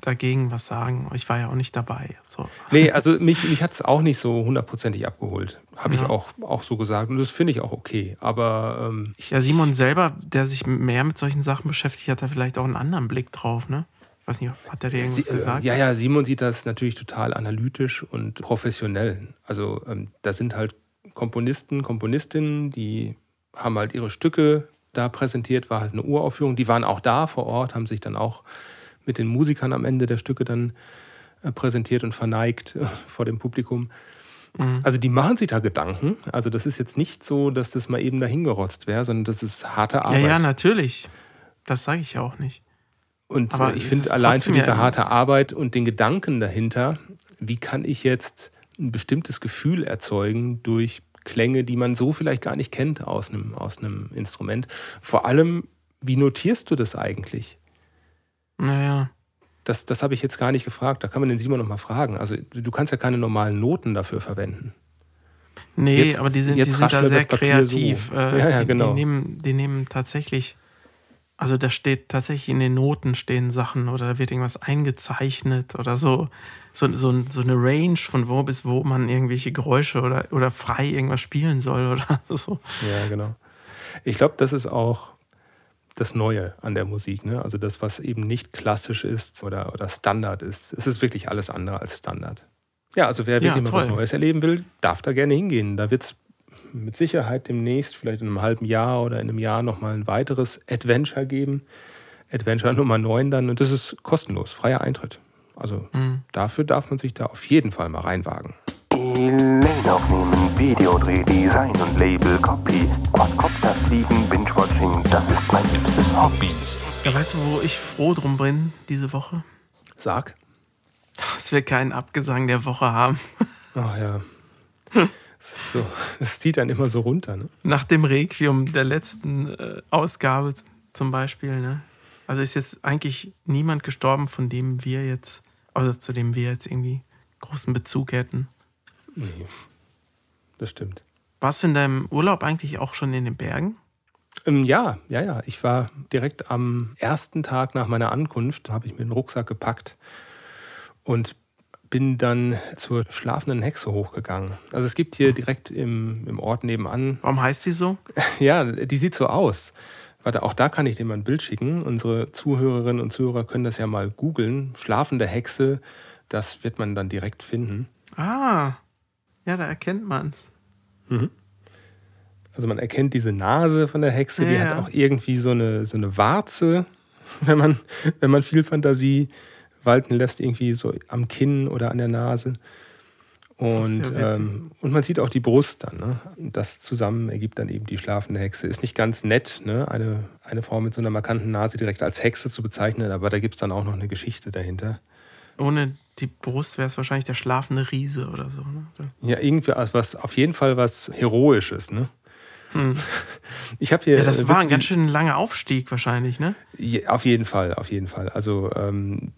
dagegen was sagen. Ich war ja auch nicht dabei. So. Nee, also mich, mich hat es auch nicht so hundertprozentig abgeholt. Habe ja. ich auch, auch so gesagt. Und das finde ich auch okay. Aber ähm, Ja, Simon selber, der sich mehr mit solchen Sachen beschäftigt, hat da vielleicht auch einen anderen Blick drauf, ne? Ich weiß nicht, hat er dir irgendwas Sie, gesagt? Ja, ja, Simon sieht das natürlich total analytisch und professionell. Also ähm, da sind halt Komponisten, Komponistinnen, die haben halt ihre Stücke da präsentiert, war halt eine Uraufführung. Die waren auch da vor Ort, haben sich dann auch mit den Musikern am Ende der Stücke dann äh, präsentiert und verneigt äh, vor dem Publikum. Mhm. Also die machen sich da Gedanken. Also das ist jetzt nicht so, dass das mal eben dahingerotzt wäre, sondern das ist harte Arbeit. Ja, ja, natürlich. Das sage ich ja auch nicht. Und Aber ich finde allein für diese harte Arbeit und den Gedanken dahinter, wie kann ich jetzt ein bestimmtes Gefühl erzeugen durch Klänge, die man so vielleicht gar nicht kennt aus einem, aus einem Instrument. Vor allem, wie notierst du das eigentlich? Naja. Das, das habe ich jetzt gar nicht gefragt. Da kann man den Simon noch mal fragen. Also du kannst ja keine normalen Noten dafür verwenden. Nee, jetzt, aber die sind, die sind da sehr kreativ. So. Äh, ja, ja, die, genau. die, nehmen, die nehmen tatsächlich, also da steht tatsächlich in den Noten stehen Sachen oder da wird irgendwas eingezeichnet oder so. So, so, so eine Range von wo bis wo man irgendwelche Geräusche oder, oder frei irgendwas spielen soll oder so. Ja, genau. Ich glaube, das ist auch das Neue an der Musik. Ne? Also das, was eben nicht klassisch ist oder, oder Standard ist. Es ist wirklich alles andere als Standard. Ja, also wer wirklich ja, mal was Neues erleben will, darf da gerne hingehen. Da wird es mit Sicherheit demnächst, vielleicht in einem halben Jahr oder in einem Jahr nochmal ein weiteres Adventure geben. Adventure Nummer 9 dann. Und das ist kostenlos, freier Eintritt. Also mhm. dafür darf man sich da auf jeden Fall mal reinwagen. Lane aufnehmen, Videodreh, Design und Label, Copy, Quadcopter fliegen, Binge-Watching, das ist mein liebstes Hobby. Ja, weißt du, wo ich froh drum bin diese Woche? Sag. Dass wir keinen Abgesang der Woche haben. Ach ja. Es, so, es zieht dann immer so runter. Ne? Nach dem Requiem der letzten äh, Ausgabe zum Beispiel. Ne? Also ist jetzt eigentlich niemand gestorben, von dem wir jetzt, also zu dem wir jetzt irgendwie großen Bezug hätten. Nee, das stimmt. Warst du in deinem Urlaub eigentlich auch schon in den Bergen? Ähm, ja, ja, ja. Ich war direkt am ersten Tag nach meiner Ankunft, habe ich mir den Rucksack gepackt und bin dann zur schlafenden Hexe hochgegangen. Also es gibt hier direkt im, im Ort nebenan. Warum heißt sie so? Ja, die sieht so aus. Warte, auch da kann ich dir mal ein Bild schicken. Unsere Zuhörerinnen und Zuhörer können das ja mal googeln. Schlafende Hexe, das wird man dann direkt finden. Ah, ja, da erkennt man es. Mhm. Also man erkennt diese Nase von der Hexe, ja, die hat auch irgendwie so eine, so eine Warze, wenn man, wenn man viel Fantasie walten lässt, irgendwie so am Kinn oder an der Nase. Und, ja ähm, und man sieht auch die Brust dann. Ne? Das zusammen ergibt dann eben die schlafende Hexe. Ist nicht ganz nett, ne? eine, eine Frau mit so einer markanten Nase direkt als Hexe zu bezeichnen, aber da gibt es dann auch noch eine Geschichte dahinter. Ohne die Brust wäre es wahrscheinlich der schlafende Riese oder so. Ne? Ja, irgendwie was, auf jeden Fall was Heroisches. Ne? Hm. Ich habe hier. Ja, das war ein ganz schön langer Aufstieg wahrscheinlich, ne? Ja, auf jeden Fall, auf jeden Fall. Also ähm,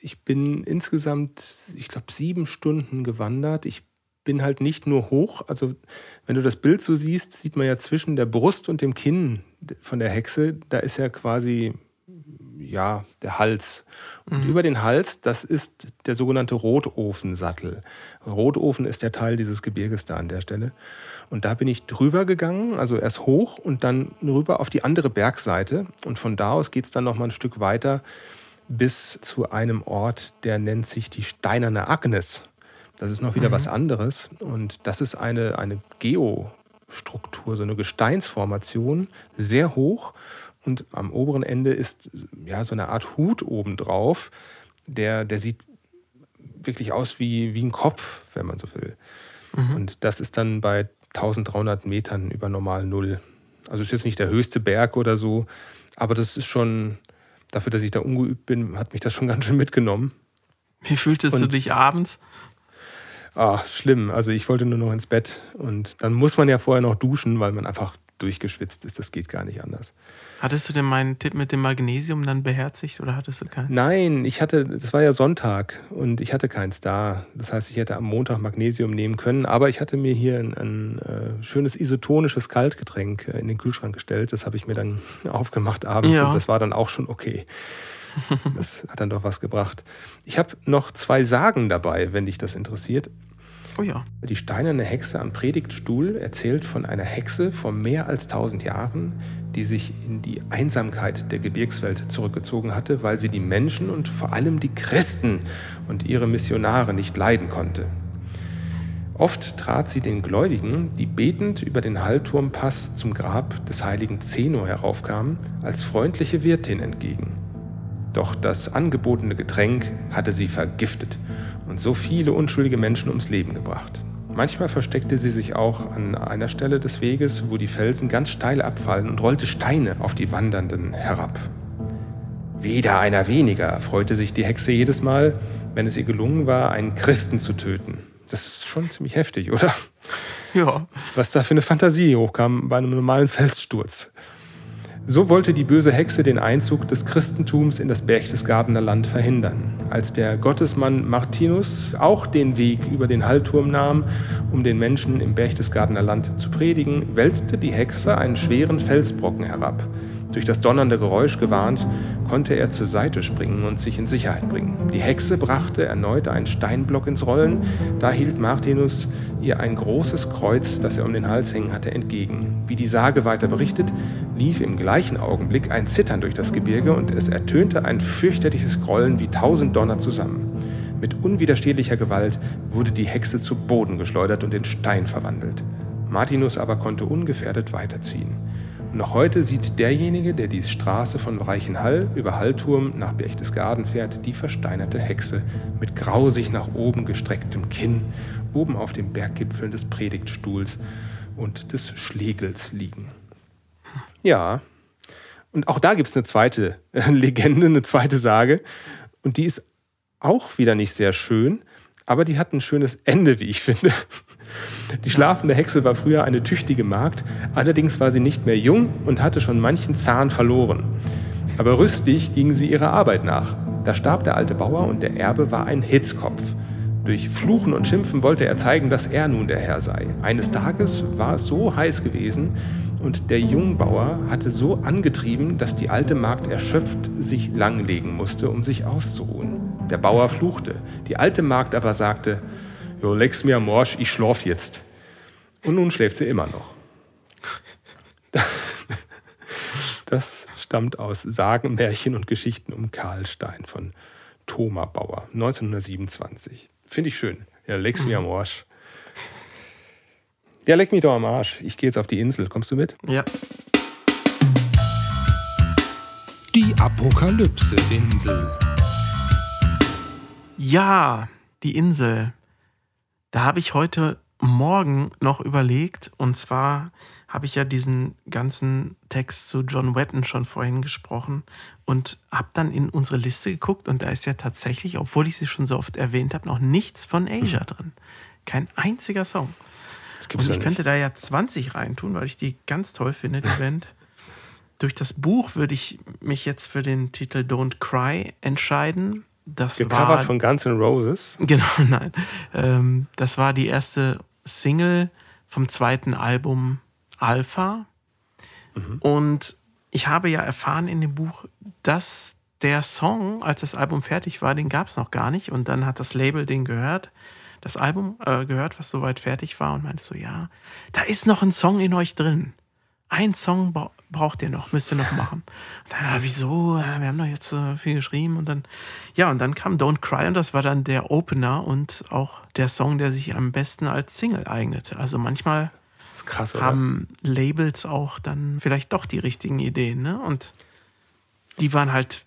ich bin insgesamt, ich glaube, sieben Stunden gewandert. Ich bin halt nicht nur hoch, also wenn du das Bild so siehst, sieht man ja zwischen der Brust und dem Kinn von der Hexe, da ist ja quasi ja, der Hals. Und mhm. über den Hals, das ist der sogenannte Rotofensattel. Rotofen ist der Teil dieses Gebirges da an der Stelle. Und da bin ich drüber gegangen, also erst hoch und dann rüber auf die andere Bergseite. Und von da aus geht es dann noch mal ein Stück weiter bis zu einem Ort, der nennt sich die Steinerne Agnes. Das ist noch wieder mhm. was anderes. Und das ist eine, eine Geostruktur, so eine Gesteinsformation, sehr hoch. Und am oberen Ende ist ja so eine Art Hut obendrauf. Der, der sieht wirklich aus wie, wie ein Kopf, wenn man so will. Mhm. Und das ist dann bei 1300 Metern über normal Null. Also ist jetzt nicht der höchste Berg oder so, aber das ist schon, dafür, dass ich da ungeübt bin, hat mich das schon ganz schön mitgenommen. Wie fühltest und, du dich abends? Ah, schlimm. Also ich wollte nur noch ins Bett und dann muss man ja vorher noch duschen, weil man einfach durchgeschwitzt ist. Das geht gar nicht anders. Hattest du denn meinen Tipp mit dem Magnesium dann beherzigt oder hattest du keinen? Nein, ich hatte, das war ja Sonntag und ich hatte keins da. Das heißt, ich hätte am Montag Magnesium nehmen können, aber ich hatte mir hier ein, ein äh, schönes isotonisches Kaltgetränk äh, in den Kühlschrank gestellt. Das habe ich mir dann aufgemacht abends ja. und das war dann auch schon okay. Das hat dann doch was gebracht. Ich habe noch zwei Sagen dabei, wenn dich das interessiert. Oh ja. Die steinerne Hexe am Predigtstuhl erzählt von einer Hexe vor mehr als tausend Jahren, die sich in die Einsamkeit der Gebirgswelt zurückgezogen hatte, weil sie die Menschen und vor allem die Christen und ihre Missionare nicht leiden konnte. Oft trat sie den Gläubigen, die betend über den Hallturmpass zum Grab des heiligen Zeno heraufkamen, als freundliche Wirtin entgegen. Doch das angebotene Getränk hatte sie vergiftet und so viele unschuldige Menschen ums Leben gebracht. Manchmal versteckte sie sich auch an einer Stelle des Weges, wo die Felsen ganz steil abfallen und rollte Steine auf die Wandernden herab. Wieder einer weniger, freute sich die Hexe jedes Mal, wenn es ihr gelungen war, einen Christen zu töten. Das ist schon ziemlich heftig, oder? ja. Was da für eine Fantasie hochkam bei einem normalen Felssturz. So wollte die böse Hexe den Einzug des Christentums in das Berchtesgadener Land verhindern. Als der Gottesmann Martinus auch den Weg über den Hallturm nahm, um den Menschen im Berchtesgadener Land zu predigen, wälzte die Hexe einen schweren Felsbrocken herab. Durch das donnernde Geräusch gewarnt, konnte er zur Seite springen und sich in Sicherheit bringen. Die Hexe brachte erneut einen Steinblock ins Rollen. Da hielt Martinus ihr ein großes Kreuz, das er um den Hals hängen hatte, entgegen. Wie die Sage weiter berichtet, lief im gleichen Augenblick ein Zittern durch das Gebirge und es ertönte ein fürchterliches Grollen wie tausend Donner zusammen. Mit unwiderstehlicher Gewalt wurde die Hexe zu Boden geschleudert und in Stein verwandelt. Martinus aber konnte ungefährdet weiterziehen. Noch heute sieht derjenige, der die Straße von Reichenhall über Hallturm nach Berchtesgaden fährt, die versteinerte Hexe mit grausig nach oben gestrecktem Kinn oben auf den Berggipfeln des Predigtstuhls und des Schlegels liegen. Ja, und auch da gibt es eine zweite Legende, eine zweite Sage. Und die ist auch wieder nicht sehr schön, aber die hat ein schönes Ende, wie ich finde. Die schlafende Hexe war früher eine tüchtige Magd, allerdings war sie nicht mehr jung und hatte schon manchen Zahn verloren. Aber rüstig ging sie ihrer Arbeit nach. Da starb der alte Bauer und der Erbe war ein Hitzkopf. Durch Fluchen und Schimpfen wollte er zeigen, dass er nun der Herr sei. Eines Tages war es so heiß gewesen und der Jungbauer hatte so angetrieben, dass die alte Magd erschöpft sich langlegen musste, um sich auszuruhen. Der Bauer fluchte, die alte Magd aber sagte, Jo, leck's mir am Morsch, ich schlaf jetzt. Und nun schläft sie immer noch. Das stammt aus Sagen, Märchen und Geschichten um Karlstein von Thoma Bauer, 1927. Finde ich schön. Ja, leck's mir am Arsch. Ja, leck mich doch am Arsch. Ich gehe jetzt auf die Insel. Kommst du mit? Ja. Die Apokalypse-Insel. Ja, die Insel. Da habe ich heute Morgen noch überlegt, und zwar habe ich ja diesen ganzen Text zu John Wetton schon vorhin gesprochen und habe dann in unsere Liste geguckt und da ist ja tatsächlich, obwohl ich sie schon so oft erwähnt habe, noch nichts von Asia mhm. drin. Kein einziger Song. und ich ja könnte da ja 20 reintun, weil ich die ganz toll finde, die Band. Durch das Buch würde ich mich jetzt für den Titel Don't Cry entscheiden. Das Gecovert war, von Guns N' Roses? Genau, nein. Ähm, das war die erste Single vom zweiten Album Alpha. Mhm. Und ich habe ja erfahren in dem Buch, dass der Song, als das Album fertig war, den gab es noch gar nicht. Und dann hat das Label den gehört, das Album äh, gehört, was soweit fertig war und meinte so, ja, da ist noch ein Song in euch drin. Ein Song braucht ihr noch, müsst ihr noch machen. Und dann, ja, wieso? Wir haben doch jetzt äh, viel geschrieben. Und dann, ja, und dann kam Don't Cry und das war dann der Opener und auch der Song, der sich am besten als Single eignete. Also manchmal krass, haben Labels auch dann vielleicht doch die richtigen Ideen. Ne? Und die waren halt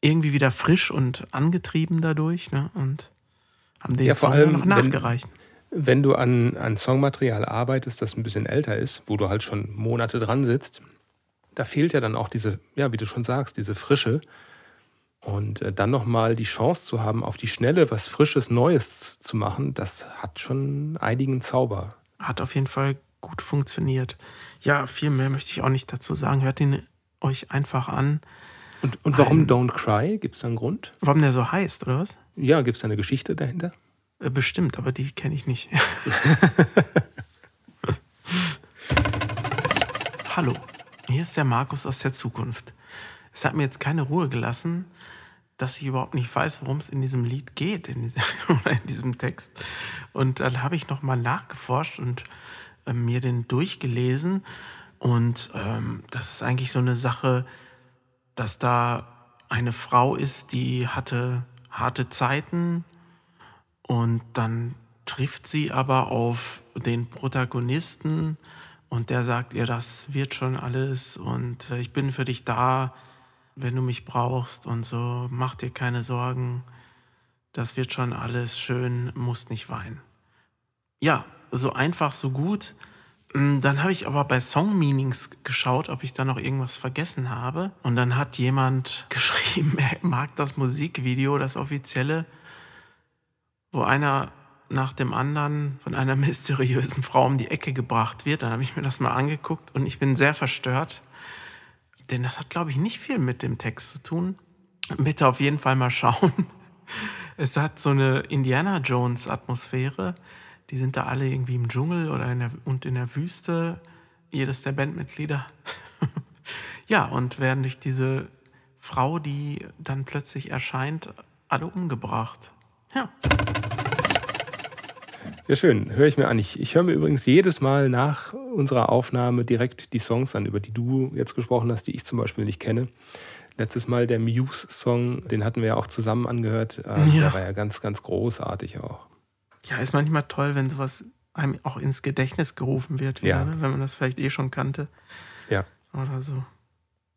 irgendwie wieder frisch und angetrieben dadurch. Ne? Und haben den ja, Song allem, noch nachgereicht. Wenn du an, an Songmaterial arbeitest, das ein bisschen älter ist, wo du halt schon Monate dran sitzt, da fehlt ja dann auch diese, ja, wie du schon sagst, diese Frische. Und äh, dann nochmal die Chance zu haben, auf die Schnelle was Frisches, Neues zu machen, das hat schon einigen Zauber. Hat auf jeden Fall gut funktioniert. Ja, viel mehr möchte ich auch nicht dazu sagen. Hört ihn euch einfach an. Und, und warum Ein, Don't Cry? Gibt es da einen Grund? Warum der so heißt, oder was? Ja, gibt es da eine Geschichte dahinter? Äh, bestimmt, aber die kenne ich nicht. Hallo. Hier ist der Markus aus der Zukunft. Es hat mir jetzt keine Ruhe gelassen, dass ich überhaupt nicht weiß, worum es in diesem Lied geht, in diesem, oder in diesem Text. Und dann habe ich nochmal nachgeforscht und äh, mir den durchgelesen. Und ähm, das ist eigentlich so eine Sache, dass da eine Frau ist, die hatte harte Zeiten und dann trifft sie aber auf den Protagonisten, und der sagt ihr, das wird schon alles und äh, ich bin für dich da, wenn du mich brauchst und so, mach dir keine Sorgen, das wird schon alles schön, musst nicht weinen. Ja, so einfach, so gut. Mm, dann habe ich aber bei Song Meanings geschaut, ob ich da noch irgendwas vergessen habe. Und dann hat jemand geschrieben, er mag das Musikvideo, das offizielle, wo einer nach dem anderen von einer mysteriösen Frau um die Ecke gebracht wird. Dann habe ich mir das mal angeguckt und ich bin sehr verstört. Denn das hat, glaube ich, nicht viel mit dem Text zu tun. Bitte auf jeden Fall mal schauen. Es hat so eine Indiana Jones-Atmosphäre. Die sind da alle irgendwie im Dschungel oder in der, und in der Wüste. Jedes der Bandmitglieder. ja, und werden durch diese Frau, die dann plötzlich erscheint, alle umgebracht. Ja. Ja, schön. Höre ich mir an. Ich, ich höre mir übrigens jedes Mal nach unserer Aufnahme direkt die Songs an, über die du jetzt gesprochen hast, die ich zum Beispiel nicht kenne. Letztes Mal der Muse-Song, den hatten wir ja auch zusammen angehört. Äh, ja. Der war ja ganz, ganz großartig auch. Ja, ist manchmal toll, wenn sowas einem auch ins Gedächtnis gerufen wird, wieder, ja. ne? wenn man das vielleicht eh schon kannte. Ja. Oder so.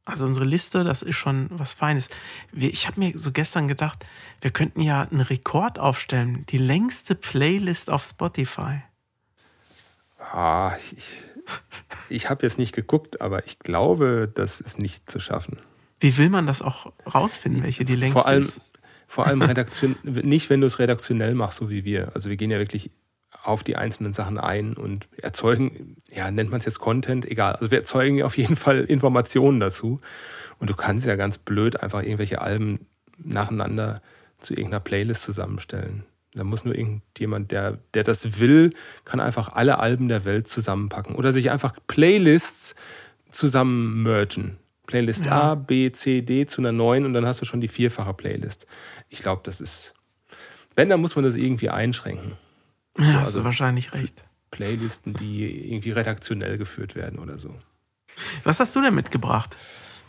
Also unsere Liste, das ist schon was Feines. ich habe mir so gestern gedacht, wir könnten ja einen Rekord aufstellen. Die längste Playlist auf Spotify. Ah, ich, ich habe jetzt nicht geguckt, aber ich glaube, das ist nicht zu schaffen. Wie will man das auch rausfinden, welche die längste vor allem, ist? Vor allem redaktion, nicht, wenn du es redaktionell machst, so wie wir. Also wir gehen ja wirklich auf die einzelnen Sachen ein und erzeugen, ja, nennt man es jetzt Content, egal. Also wir erzeugen auf jeden Fall Informationen dazu. Und du kannst ja ganz blöd einfach irgendwelche Alben nacheinander zu irgendeiner Playlist zusammenstellen. Da muss nur irgendjemand, der, der das will, kann einfach alle Alben der Welt zusammenpacken oder sich einfach Playlists zusammen mergen. Playlist ja. A, B, C, D zu einer neuen und dann hast du schon die vierfache Playlist. Ich glaube, das ist. Wenn, dann muss man das irgendwie einschränken. Ja, so, hast also du wahrscheinlich recht. Playlisten, die irgendwie redaktionell geführt werden oder so. Was hast du denn mitgebracht?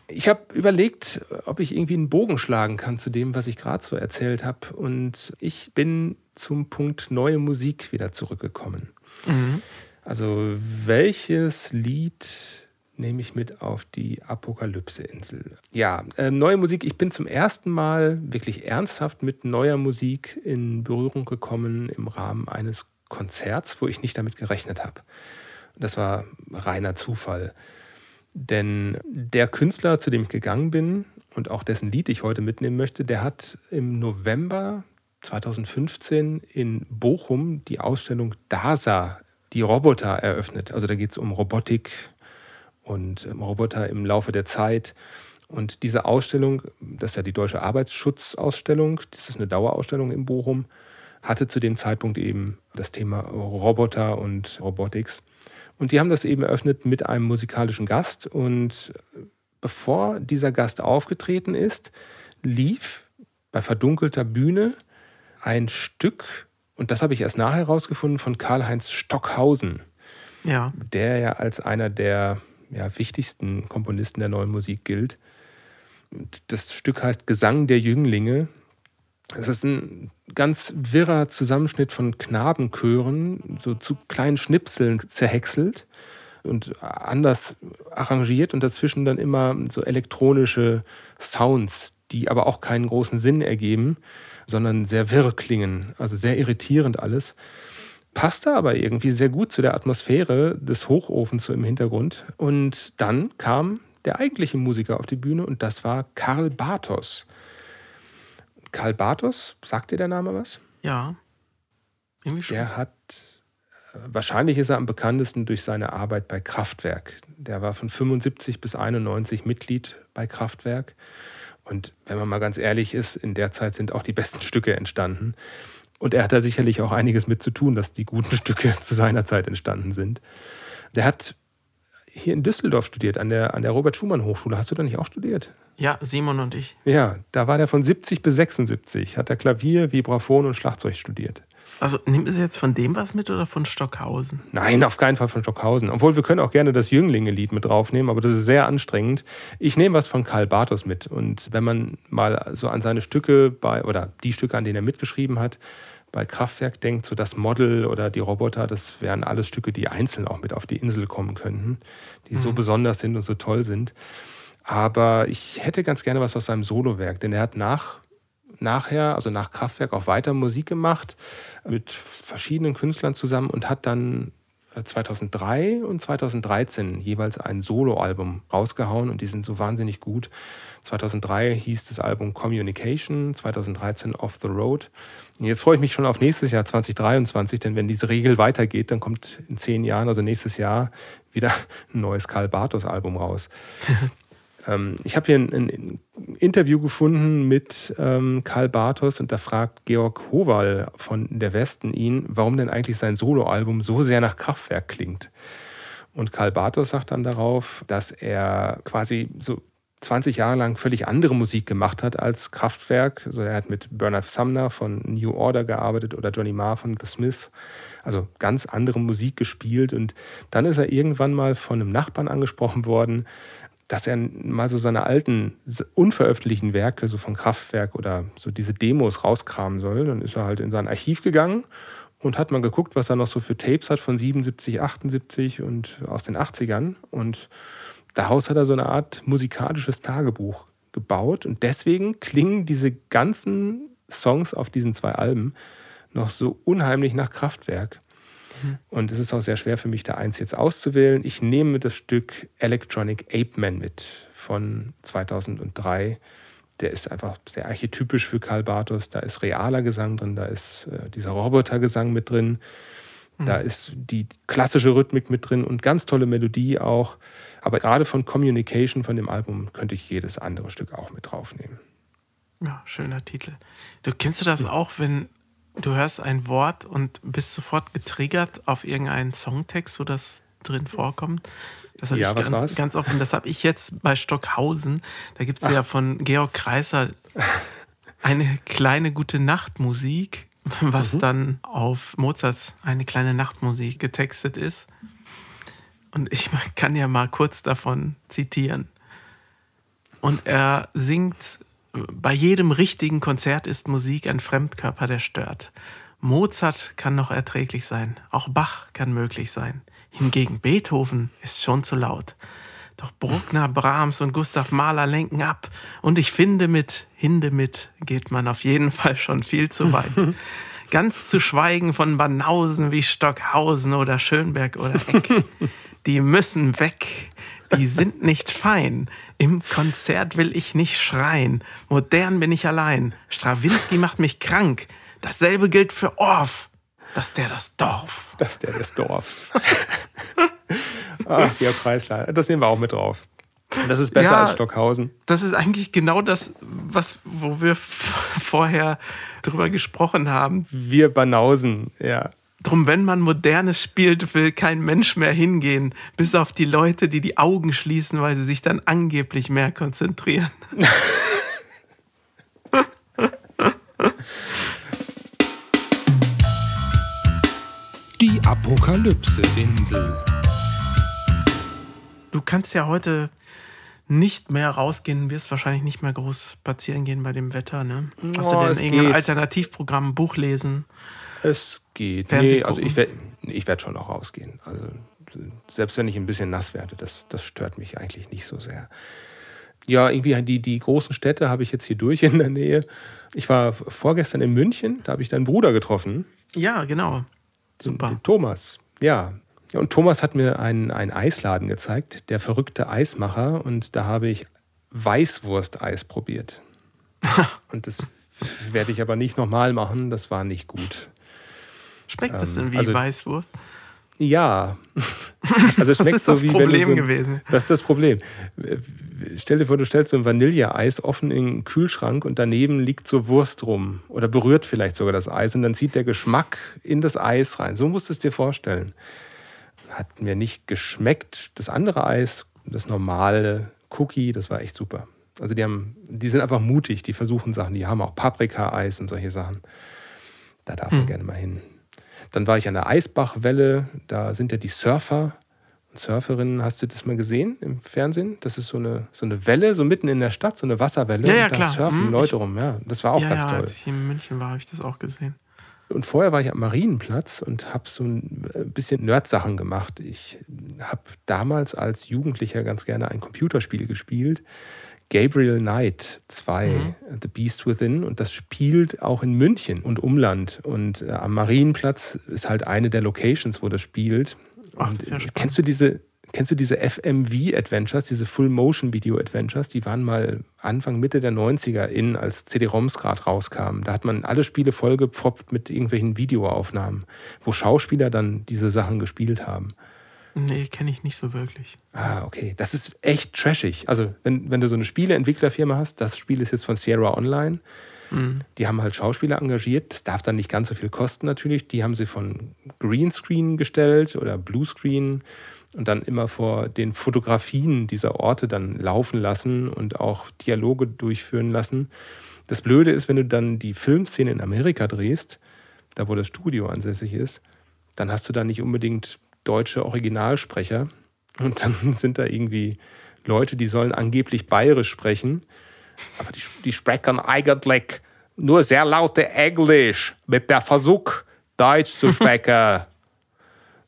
Ich habe überlegt, ob ich irgendwie einen Bogen schlagen kann zu dem, was ich gerade so erzählt habe. Und ich bin zum Punkt neue Musik wieder zurückgekommen. Mhm. Also welches Lied nehme ich mit auf die Apokalypse-Insel? Ja, äh, neue Musik. Ich bin zum ersten Mal wirklich ernsthaft mit neuer Musik in Berührung gekommen im Rahmen eines Konzerts, wo ich nicht damit gerechnet habe. Das war reiner Zufall. Denn der Künstler, zu dem ich gegangen bin und auch dessen Lied ich heute mitnehmen möchte, der hat im November 2015 in Bochum die Ausstellung DASA, die Roboter, eröffnet. Also da geht es um Robotik und ähm, Roboter im Laufe der Zeit. Und diese Ausstellung, das ist ja die Deutsche Arbeitsschutzausstellung, das ist eine Dauerausstellung in Bochum, hatte zu dem Zeitpunkt eben das Thema Roboter und Robotics. Und die haben das eben eröffnet mit einem musikalischen Gast. Und bevor dieser Gast aufgetreten ist, lief bei verdunkelter Bühne ein Stück, und das habe ich erst nachher herausgefunden, von Karl-Heinz Stockhausen. Ja. Der ja als einer der ja, wichtigsten Komponisten der neuen Musik gilt. Das Stück heißt Gesang der Jünglinge. Es ist ein ganz wirrer Zusammenschnitt von Knabenchören, so zu kleinen Schnipseln zerhäckselt und anders arrangiert und dazwischen dann immer so elektronische Sounds, die aber auch keinen großen Sinn ergeben, sondern sehr wirr klingen, also sehr irritierend alles. Passte aber irgendwie sehr gut zu der Atmosphäre des Hochofens so im Hintergrund. Und dann kam der eigentliche Musiker auf die Bühne und das war Karl Bartos. Karl Bartos, sagt dir der Name was? Ja. Irgendwie schon. Der hat, äh, wahrscheinlich ist er am bekanntesten durch seine Arbeit bei Kraftwerk. Der war von 75 bis 91 Mitglied bei Kraftwerk. Und wenn man mal ganz ehrlich ist, in der Zeit sind auch die besten Stücke entstanden. Und er hat da sicherlich auch einiges mit zu tun, dass die guten Stücke zu seiner Zeit entstanden sind. Der hat hier in Düsseldorf studiert, an der, an der Robert-Schumann-Hochschule. Hast du da nicht auch studiert? Ja, Simon und ich. Ja, da war der von 70 bis 76, hat er Klavier, Vibraphon und Schlagzeug studiert. Also nimmt es jetzt von dem was mit oder von Stockhausen? Nein, auf keinen Fall von Stockhausen. Obwohl wir können auch gerne das Jünglinge-Lied mit draufnehmen, aber das ist sehr anstrengend. Ich nehme was von Karl Bartos mit. Und wenn man mal so an seine Stücke bei, oder die Stücke, an denen er mitgeschrieben hat, bei Kraftwerk denkt, so das Model oder die Roboter, das wären alles Stücke, die einzeln auch mit auf die Insel kommen könnten, die mhm. so besonders sind und so toll sind. Aber ich hätte ganz gerne was aus seinem Solowerk, denn er hat nach, nachher, also nach Kraftwerk, auch weiter Musik gemacht mit verschiedenen Künstlern zusammen und hat dann 2003 und 2013 jeweils ein Soloalbum rausgehauen und die sind so wahnsinnig gut. 2003 hieß das Album Communication, 2013 Off the Road. Und jetzt freue ich mich schon auf nächstes Jahr 2023, denn wenn diese Regel weitergeht, dann kommt in zehn Jahren, also nächstes Jahr, wieder ein neues Karl Bartos Album raus. Ähm, ich habe hier ein, ein, Interview gefunden mit ähm, Karl Bartos und da fragt Georg Howal von der Westen ihn, warum denn eigentlich sein Soloalbum so sehr nach Kraftwerk klingt. Und Karl Bartos sagt dann darauf, dass er quasi so 20 Jahre lang völlig andere Musik gemacht hat als Kraftwerk. Also er hat mit Bernard Sumner von New Order gearbeitet oder Johnny Marr von The Smiths. Also ganz andere Musik gespielt. Und dann ist er irgendwann mal von einem Nachbarn angesprochen worden, dass er mal so seine alten, unveröffentlichten Werke, so von Kraftwerk oder so diese Demos rauskramen soll. Dann ist er halt in sein Archiv gegangen und hat mal geguckt, was er noch so für Tapes hat von 77, 78 und aus den 80ern. Und daraus hat er so eine Art musikalisches Tagebuch gebaut und deswegen klingen diese ganzen Songs auf diesen zwei Alben noch so unheimlich nach Kraftwerk. Mhm. Und es ist auch sehr schwer für mich, da eins jetzt auszuwählen. Ich nehme das Stück Electronic Ape Man mit von 2003. Der ist einfach sehr archetypisch für Karl Bartos. Da ist realer Gesang drin, da ist äh, dieser Robotergesang mit drin, mhm. da ist die klassische Rhythmik mit drin und ganz tolle Melodie auch. Aber gerade von Communication, von dem Album, könnte ich jedes andere Stück auch mit draufnehmen. Ja, schöner Titel. Du kennst du das auch, wenn du hörst ein Wort und bist sofort getriggert auf irgendeinen Songtext, wo das drin vorkommt? Das habe ja, ich ganz, ganz offen. Das habe ich jetzt bei Stockhausen. Da gibt es ja von Georg Kreiser eine kleine gute Nachtmusik, was mhm. dann auf Mozarts eine kleine Nachtmusik getextet ist. Und ich kann ja mal kurz davon zitieren. Und er singt, bei jedem richtigen Konzert ist Musik ein Fremdkörper, der stört. Mozart kann noch erträglich sein, auch Bach kann möglich sein. Hingegen Beethoven ist schon zu laut. Doch Bruckner, Brahms und Gustav Mahler lenken ab. Und ich finde, mit Hindemith geht man auf jeden Fall schon viel zu weit. Ganz zu schweigen von Banausen wie Stockhausen oder Schönberg oder Eck die müssen weg. Die sind nicht fein. Im Konzert will ich nicht schreien. Modern bin ich allein. Strawinski macht mich krank. Dasselbe gilt für Orff. Das der das Dorf. Das der das Dorf. Ach, Georg Preisler. Das nehmen wir auch mit drauf. Das ist besser ja, als Stockhausen. Das ist eigentlich genau das, was, wo wir vorher drüber gesprochen haben. Wir Banausen, ja. Drum, wenn man Modernes spielt, will kein Mensch mehr hingehen, bis auf die Leute, die die Augen schließen, weil sie sich dann angeblich mehr konzentrieren. Die Apokalypse-Insel. Du kannst ja heute nicht mehr rausgehen, wirst wahrscheinlich nicht mehr groß spazieren gehen bei dem Wetter, ne? Hast oh, du denn irgendein Alternativprogramm, Buch lesen? Es geht. Nee, also ich werde ich werd schon noch rausgehen. Also selbst wenn ich ein bisschen nass werde, das, das stört mich eigentlich nicht so sehr. Ja, irgendwie die, die großen Städte habe ich jetzt hier durch in der Nähe. Ich war vorgestern in München, da habe ich deinen Bruder getroffen. Ja, genau. Super. Den, den Thomas, ja. ja. Und Thomas hat mir einen, einen Eisladen gezeigt, der verrückte Eismacher. Und da habe ich Weißwursteis probiert. und das werde ich aber nicht nochmal machen, das war nicht gut. Schmeckt es denn wie also, Weißwurst? Ja. Also das ist so das wie Problem so, gewesen. Das ist das Problem. Stell dir vor, du stellst so ein Vanilleeis offen in den Kühlschrank und daneben liegt so Wurst rum oder berührt vielleicht sogar das Eis und dann zieht der Geschmack in das Eis rein. So musst du es dir vorstellen. Hat mir nicht geschmeckt. Das andere Eis, das normale Cookie, das war echt super. Also die haben, die sind einfach mutig, die versuchen Sachen, die haben auch Paprika-Eis und solche Sachen. Da darf man hm. gerne mal hin. Dann war ich an der Eisbachwelle, da sind ja die Surfer und Surferinnen. Hast du das mal gesehen im Fernsehen? Das ist so eine, so eine Welle, so mitten in der Stadt, so eine Wasserwelle. Ja, ja, und da klar. surfen hm, Leute ich, rum. Ja, das war auch ja, ganz ja, toll. Als ich in München war, habe ich das auch gesehen. Und vorher war ich am Marienplatz und habe so ein äh, bisschen Nerd-Sachen gemacht. Ich habe damals als Jugendlicher ganz gerne ein Computerspiel gespielt. Gabriel Knight 2, mhm. The Beast Within. Und das spielt auch in München und Umland. Und äh, am Marienplatz ist halt eine der Locations, wo das spielt. Ach, ja kennst du diese, Kennst du diese FMV-Adventures, diese Full-Motion-Video-Adventures? Die waren mal Anfang, Mitte der 90er in, als CD-ROMs gerade rauskamen. Da hat man alle Spiele vollgepfropft mit irgendwelchen Videoaufnahmen, wo Schauspieler dann diese Sachen gespielt haben. Nee, kenne ich nicht so wirklich. Ah, okay. Das ist echt trashig. Also, wenn, wenn du so eine Spieleentwicklerfirma hast, das Spiel ist jetzt von Sierra Online. Mhm. Die haben halt Schauspieler engagiert. Das darf dann nicht ganz so viel kosten, natürlich. Die haben sie von Greenscreen gestellt oder Bluescreen und dann immer vor den Fotografien dieser Orte dann laufen lassen und auch Dialoge durchführen lassen. Das Blöde ist, wenn du dann die Filmszene in Amerika drehst, da wo das Studio ansässig ist, dann hast du da nicht unbedingt deutsche Originalsprecher und dann sind da irgendwie Leute, die sollen angeblich bayerisch sprechen, aber die, die sprechen eigentlich nur sehr laute Englisch mit der Versuch, Deutsch zu sprechen.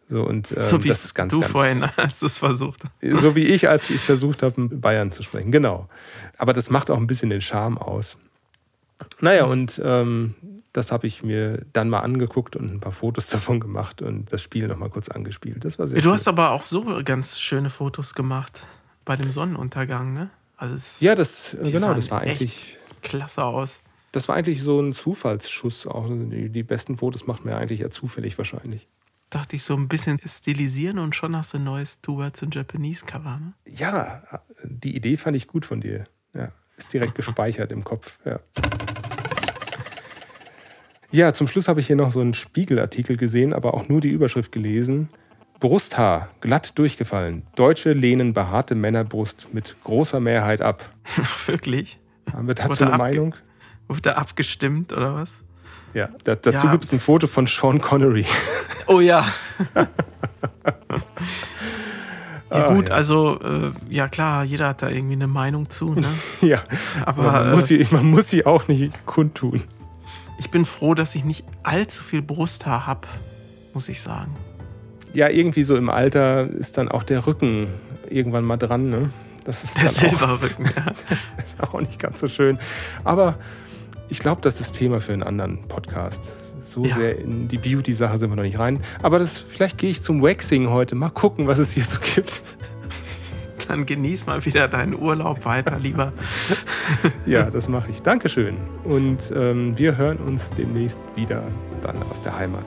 So, und, ähm, so wie das ist ganz, du ganz, vorhin, als du es versucht hast. So wie ich, als ich versucht habe, Bayern zu sprechen. Genau. Aber das macht auch ein bisschen den Charme aus. Naja, und ähm, das habe ich mir dann mal angeguckt und ein paar Fotos davon gemacht und das Spiel nochmal kurz angespielt. Das war sehr Du schön. hast aber auch so ganz schöne Fotos gemacht bei dem Sonnenuntergang, ne? Also ja, das, genau, das war eigentlich. Klasse aus. Das war eigentlich so ein Zufallsschuss. Auch die, die besten Fotos macht man ja eigentlich eher zufällig wahrscheinlich dachte ich, so ein bisschen stilisieren und schon hast du ein neues Two Words in Japanese Cover. Ne? Ja, die Idee fand ich gut von dir. Ja, ist direkt gespeichert im Kopf. Ja. Ja, zum Schluss habe ich hier noch so einen Spiegelartikel gesehen, aber auch nur die Überschrift gelesen. Brusthaar, glatt durchgefallen. Deutsche lehnen behaarte Männerbrust mit großer Mehrheit ab. Ach, wirklich? Haben wir dazu eine Meinung? Wurde abgestimmt oder was? Ja, da, dazu ja. gibt es ein Foto von Sean Connery. Oh ja. Ja, gut, ah, ja. also äh, ja klar, jeder hat da irgendwie eine Meinung zu. Ne? ja, aber, man, muss sie, man muss sie auch nicht kundtun. Ich bin froh, dass ich nicht allzu viel Brusthaar habe, muss ich sagen. Ja, irgendwie so im Alter ist dann auch der Rücken irgendwann mal dran. Ne? Das ist der Silberrücken, ja. ist auch nicht ganz so schön. Aber ich glaube, das ist Thema für einen anderen Podcast. So ja. sehr in die Beauty-Sache sind wir noch nicht rein. Aber das, vielleicht gehe ich zum Waxing heute. Mal gucken, was es hier so gibt. Dann genieß mal wieder deinen Urlaub weiter, lieber. ja, das mache ich. Dankeschön. Und ähm, wir hören uns demnächst wieder dann aus der Heimat.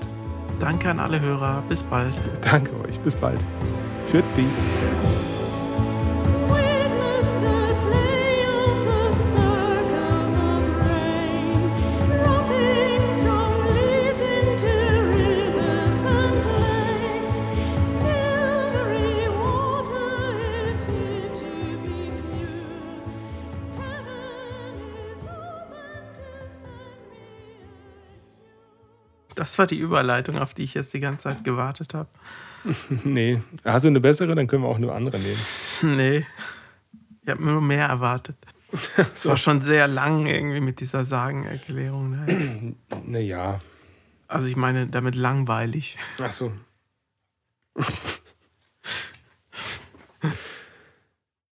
Danke an alle Hörer. Bis bald. Danke euch. Bis bald. Für die. Das war die Überleitung, auf die ich jetzt die ganze Zeit gewartet habe. nee. Hast du eine bessere? Dann können wir auch eine andere nehmen. Nee. Ich habe nur mehr erwartet. Es war schon sehr lang irgendwie mit dieser Sagenerklärung. Ne? Naja. Also ich meine damit langweilig. Ach so.